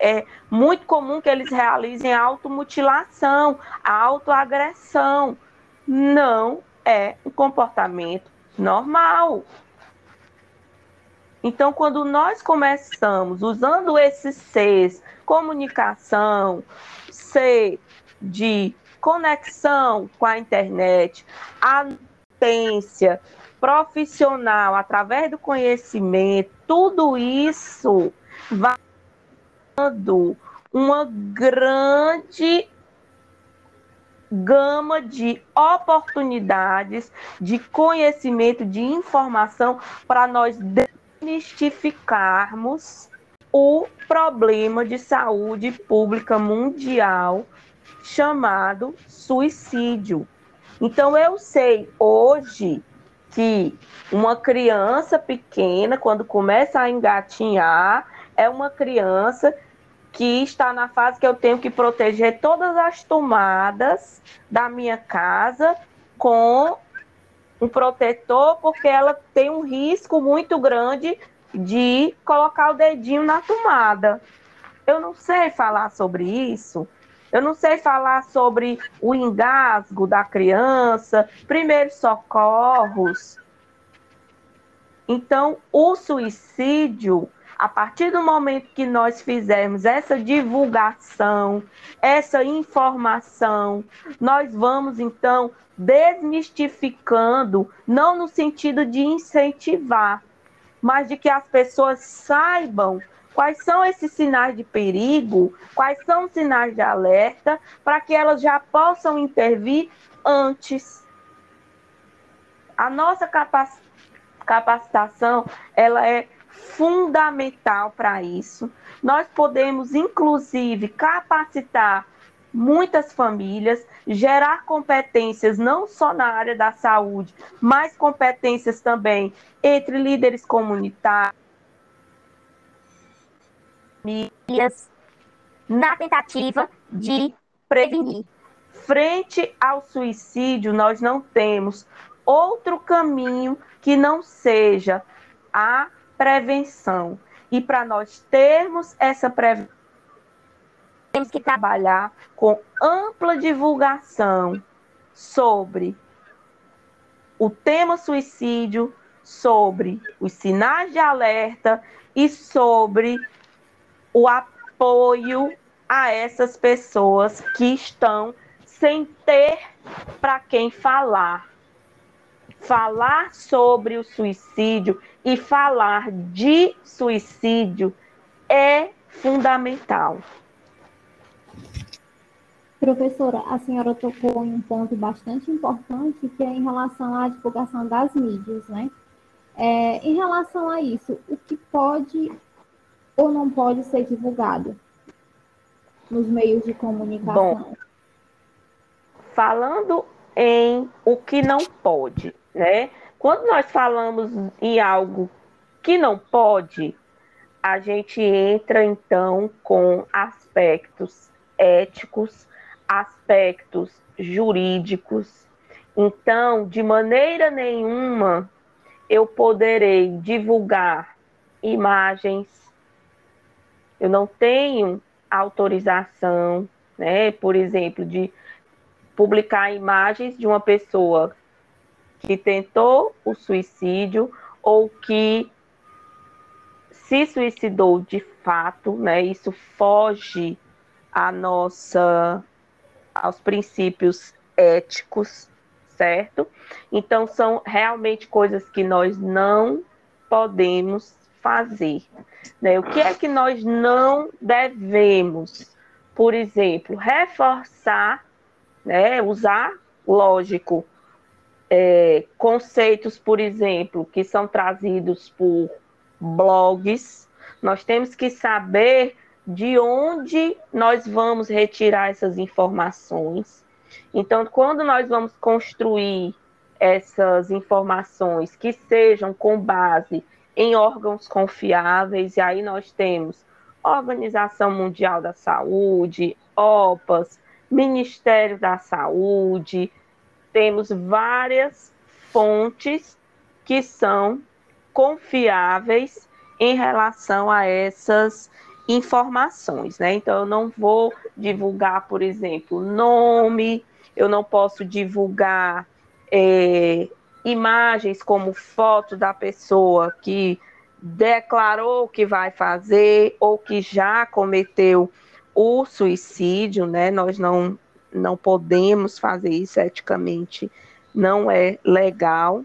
é muito comum que eles realizem automutilação, autoagressão. Não é um comportamento normal. Então, quando nós começamos usando esses Cs, comunicação, C de conexão com a internet, atência profissional, através do conhecimento, tudo isso vai uma grande gama de oportunidades, de conhecimento, de informação para nós demistificarmos o problema de saúde pública mundial chamado suicídio. Então eu sei hoje que uma criança pequena, quando começa a engatinhar, é uma criança que está na fase que eu tenho que proteger todas as tomadas da minha casa com um protetor, porque ela tem um risco muito grande de colocar o dedinho na tomada. Eu não sei falar sobre isso. Eu não sei falar sobre o engasgo da criança, primeiros socorros. Então, o suicídio a partir do momento que nós fizermos essa divulgação, essa informação, nós vamos então desmistificando, não no sentido de incentivar, mas de que as pessoas saibam quais são esses sinais de perigo, quais são os sinais de alerta, para que elas já possam intervir antes. A nossa capacitação, ela é fundamental para isso. Nós podemos, inclusive, capacitar muitas famílias, gerar competências não só na área da saúde, mas competências também entre líderes comunitários, famílias, na tentativa de prevenir. Frente ao suicídio, nós não temos outro caminho que não seja a prevenção. E para nós termos essa prevenção, temos que trabalhar com ampla divulgação sobre o tema suicídio, sobre os sinais de alerta e sobre o apoio a essas pessoas que estão sem ter para quem falar. Falar sobre o suicídio e falar de suicídio é fundamental. Professora, a senhora tocou em um ponto bastante importante que é em relação à divulgação das mídias, né? É, em relação a isso, o que pode ou não pode ser divulgado nos meios de comunicação? Bom, falando em o que não pode, né? Quando nós falamos em algo que não pode, a gente entra então com aspectos éticos, aspectos jurídicos. Então, de maneira nenhuma eu poderei divulgar imagens. Eu não tenho autorização, né, por exemplo, de publicar imagens de uma pessoa que tentou o suicídio ou que se suicidou de fato, né? Isso foge a nossa aos princípios éticos certo? Então, são realmente coisas que nós não podemos fazer. Né? O que é que nós não devemos? Por exemplo, reforçar, né? usar, lógico, é, conceitos, por exemplo, que são trazidos por blogs. Nós temos que saber de onde nós vamos retirar essas informações então, quando nós vamos construir essas informações que sejam com base em órgãos confiáveis, e aí nós temos Organização Mundial da Saúde, OPAS, Ministério da Saúde, temos várias fontes que são confiáveis em relação a essas informações, né? Então, eu não vou divulgar, por exemplo, nome, eu não posso divulgar é, imagens como foto da pessoa que declarou que vai fazer ou que já cometeu o suicídio, né? Nós não, não podemos fazer isso eticamente, não é legal.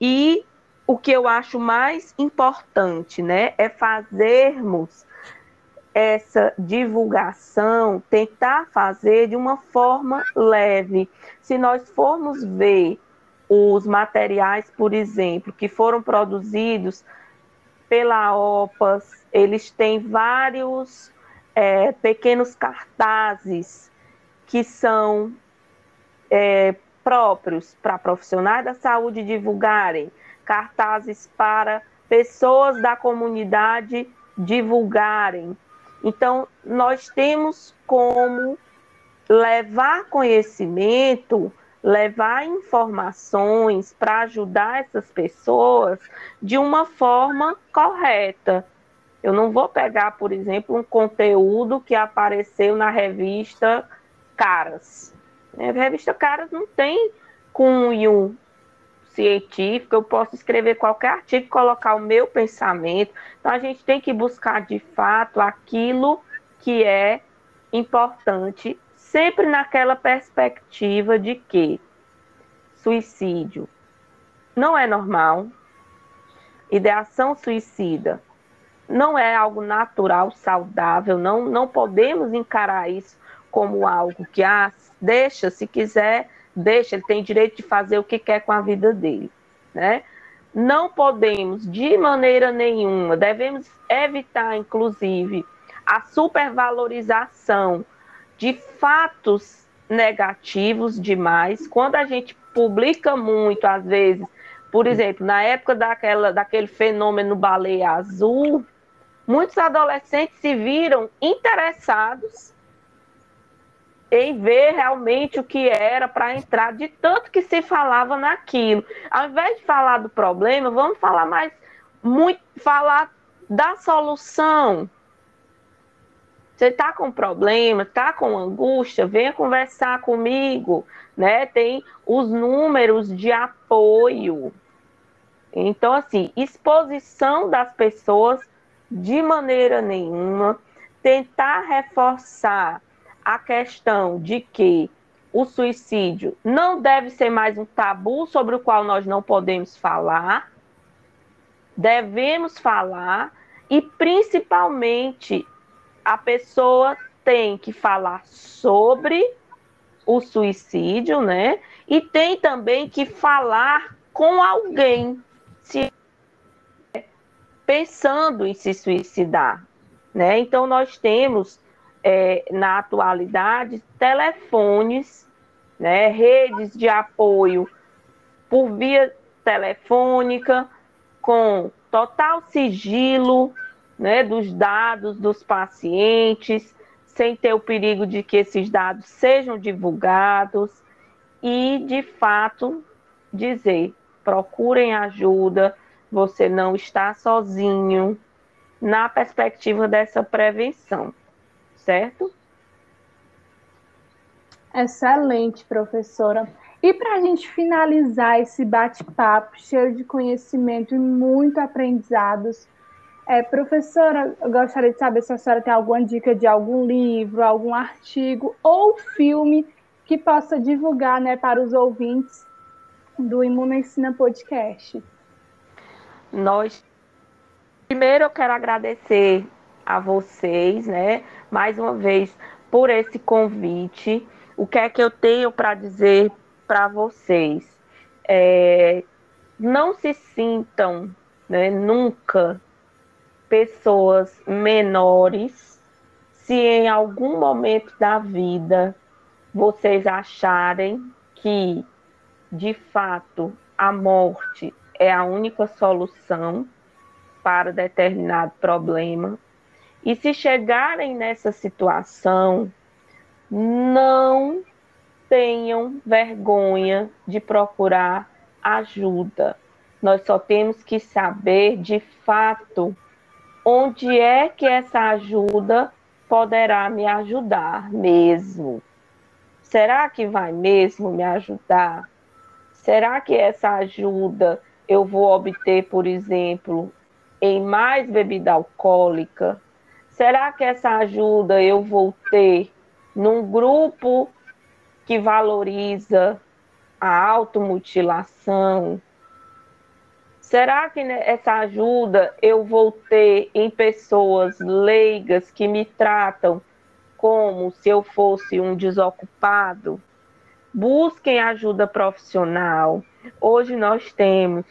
E o que eu acho mais importante, né, é fazermos essa divulgação, tentar fazer de uma forma leve. Se nós formos ver os materiais, por exemplo, que foram produzidos pela OPAS, eles têm vários é, pequenos cartazes que são é, próprios para profissionais da saúde divulgarem cartazes para pessoas da comunidade divulgarem. Então, nós temos como levar conhecimento, levar informações para ajudar essas pessoas de uma forma correta. Eu não vou pegar, por exemplo, um conteúdo que apareceu na revista Caras. A revista Caras não tem cunho científica, eu posso escrever qualquer artigo colocar o meu pensamento. Então, a gente tem que buscar, de fato, aquilo que é importante, sempre naquela perspectiva de que suicídio não é normal, ideação suicida não é algo natural, saudável, não, não podemos encarar isso como algo que, ah, deixa, se quiser, deixa, ele tem direito de fazer o que quer com a vida dele, né? Não podemos, de maneira nenhuma, devemos evitar, inclusive, a supervalorização de fatos negativos demais. Quando a gente publica muito, às vezes, por exemplo, na época daquela, daquele fenômeno baleia azul, muitos adolescentes se viram interessados em ver realmente o que era para entrar, de tanto que se falava naquilo. Ao invés de falar do problema, vamos falar mais, muito, falar da solução. Você está com problema, está com angústia, venha conversar comigo, né? Tem os números de apoio. Então, assim, exposição das pessoas de maneira nenhuma, tentar reforçar a questão de que o suicídio não deve ser mais um tabu sobre o qual nós não podemos falar, devemos falar e principalmente a pessoa tem que falar sobre o suicídio, né? E tem também que falar com alguém se pensando em se suicidar, né? Então nós temos é, na atualidade telefones, né? Redes de apoio por via telefônica com total sigilo, né, dos dados dos pacientes, sem ter o perigo de que esses dados sejam divulgados e, de fato, dizer: procurem ajuda, você não está sozinho, na perspectiva dessa prevenção, certo? Excelente, professora. E para a gente finalizar esse bate-papo cheio de conhecimento e muito aprendizados, é, professora, eu gostaria de saber se a senhora tem alguma dica de algum livro, algum artigo ou filme que possa divulgar né, para os ouvintes do Imuno Ensina Podcast. Nós, primeiro eu quero agradecer a vocês, né, mais uma vez, por esse convite. O que é que eu tenho para dizer para vocês? É, não se sintam né, nunca pessoas menores, se em algum momento da vida vocês acharem que, de fato, a morte é a única solução para determinado problema, e se chegarem nessa situação, não tenham vergonha de procurar ajuda. Nós só temos que saber de fato onde é que essa ajuda poderá me ajudar mesmo? Será que vai mesmo me ajudar? Será que essa ajuda eu vou obter, por exemplo, em mais bebida alcoólica? Será que essa ajuda eu vou ter num grupo que valoriza a automutilação? Será que essa ajuda eu vou ter em pessoas leigas que me tratam como se eu fosse um desocupado? Busquem ajuda profissional. Hoje nós temos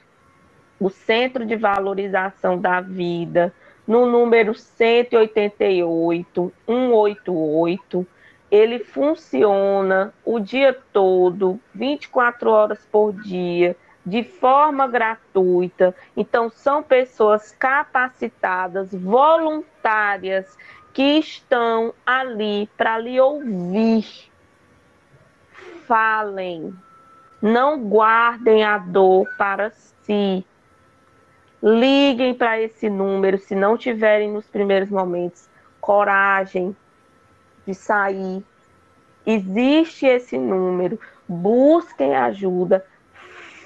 o Centro de Valorização da Vida, no número 188 188. Ele funciona o dia todo, 24 horas por dia de forma gratuita. Então, são pessoas capacitadas, voluntárias, que estão ali para lhe ouvir. Falem, não guardem a dor para si. Liguem para esse número se não tiverem nos primeiros momentos coragem de sair. Existe esse número. Busquem ajuda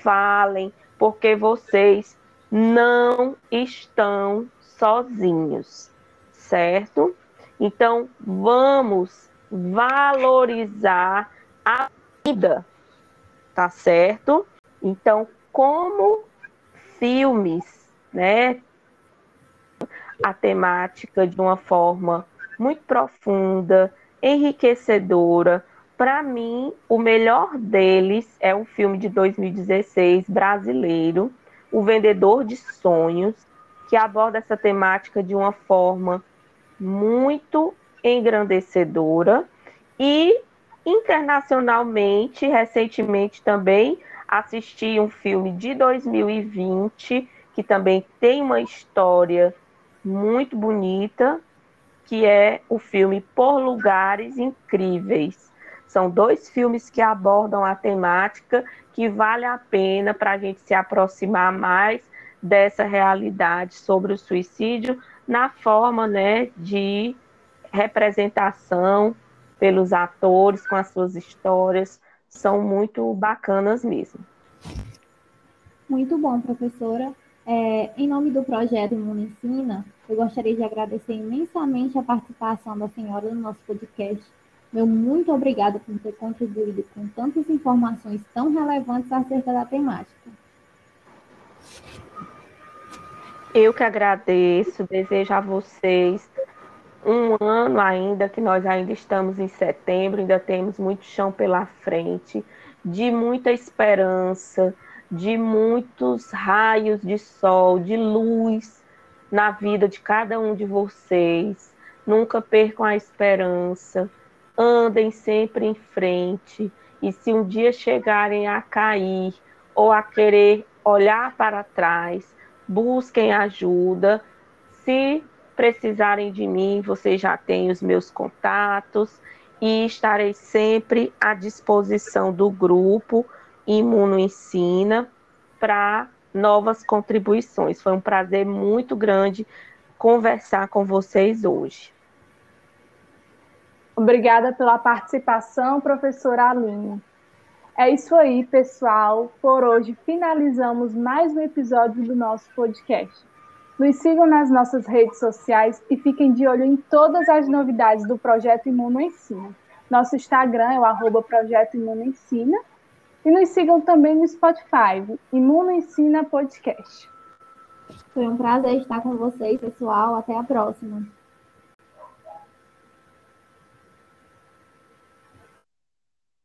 falem, porque vocês não estão sozinhos, certo? Então, vamos valorizar a vida, tá certo? Então, como filmes, né? A temática de uma forma muito profunda, enriquecedora, para mim, o melhor deles é um filme de 2016 brasileiro, O Vendedor de Sonhos, que aborda essa temática de uma forma muito engrandecedora e internacionalmente, recentemente também assisti um filme de 2020 que também tem uma história muito bonita, que é o filme Por Lugares Incríveis. São dois filmes que abordam a temática que vale a pena para a gente se aproximar mais dessa realidade sobre o suicídio na forma né, de representação pelos atores com as suas histórias são muito bacanas mesmo. Muito bom, professora. É, em nome do projeto Imuno Ensina, eu gostaria de agradecer imensamente a participação da senhora no nosso podcast. Meu muito obrigada por ter contribuído com tantas informações tão relevantes acerca da temática. Eu que agradeço, desejo a vocês um ano ainda, que nós ainda estamos em setembro, ainda temos muito chão pela frente, de muita esperança, de muitos raios de sol, de luz na vida de cada um de vocês. Nunca percam a esperança, andem sempre em frente, e se um dia chegarem a cair ou a querer olhar para trás, busquem ajuda. Se precisarem de mim, vocês já têm os meus contatos e estarei sempre à disposição do grupo Imuno Ensina para novas contribuições. Foi um prazer muito grande conversar com vocês hoje. Obrigada pela participação, professora Aline. É isso aí, pessoal. Por hoje finalizamos mais um episódio do nosso podcast. Nos sigam nas nossas redes sociais e fiquem de olho em todas as novidades do Projeto Imuno Ensina. Nosso Instagram é o arroba Projeto Imuno Ensina. E nos sigam também no Spotify, Imuno Ensina Podcast. Foi um prazer estar com vocês, pessoal. Até a próxima.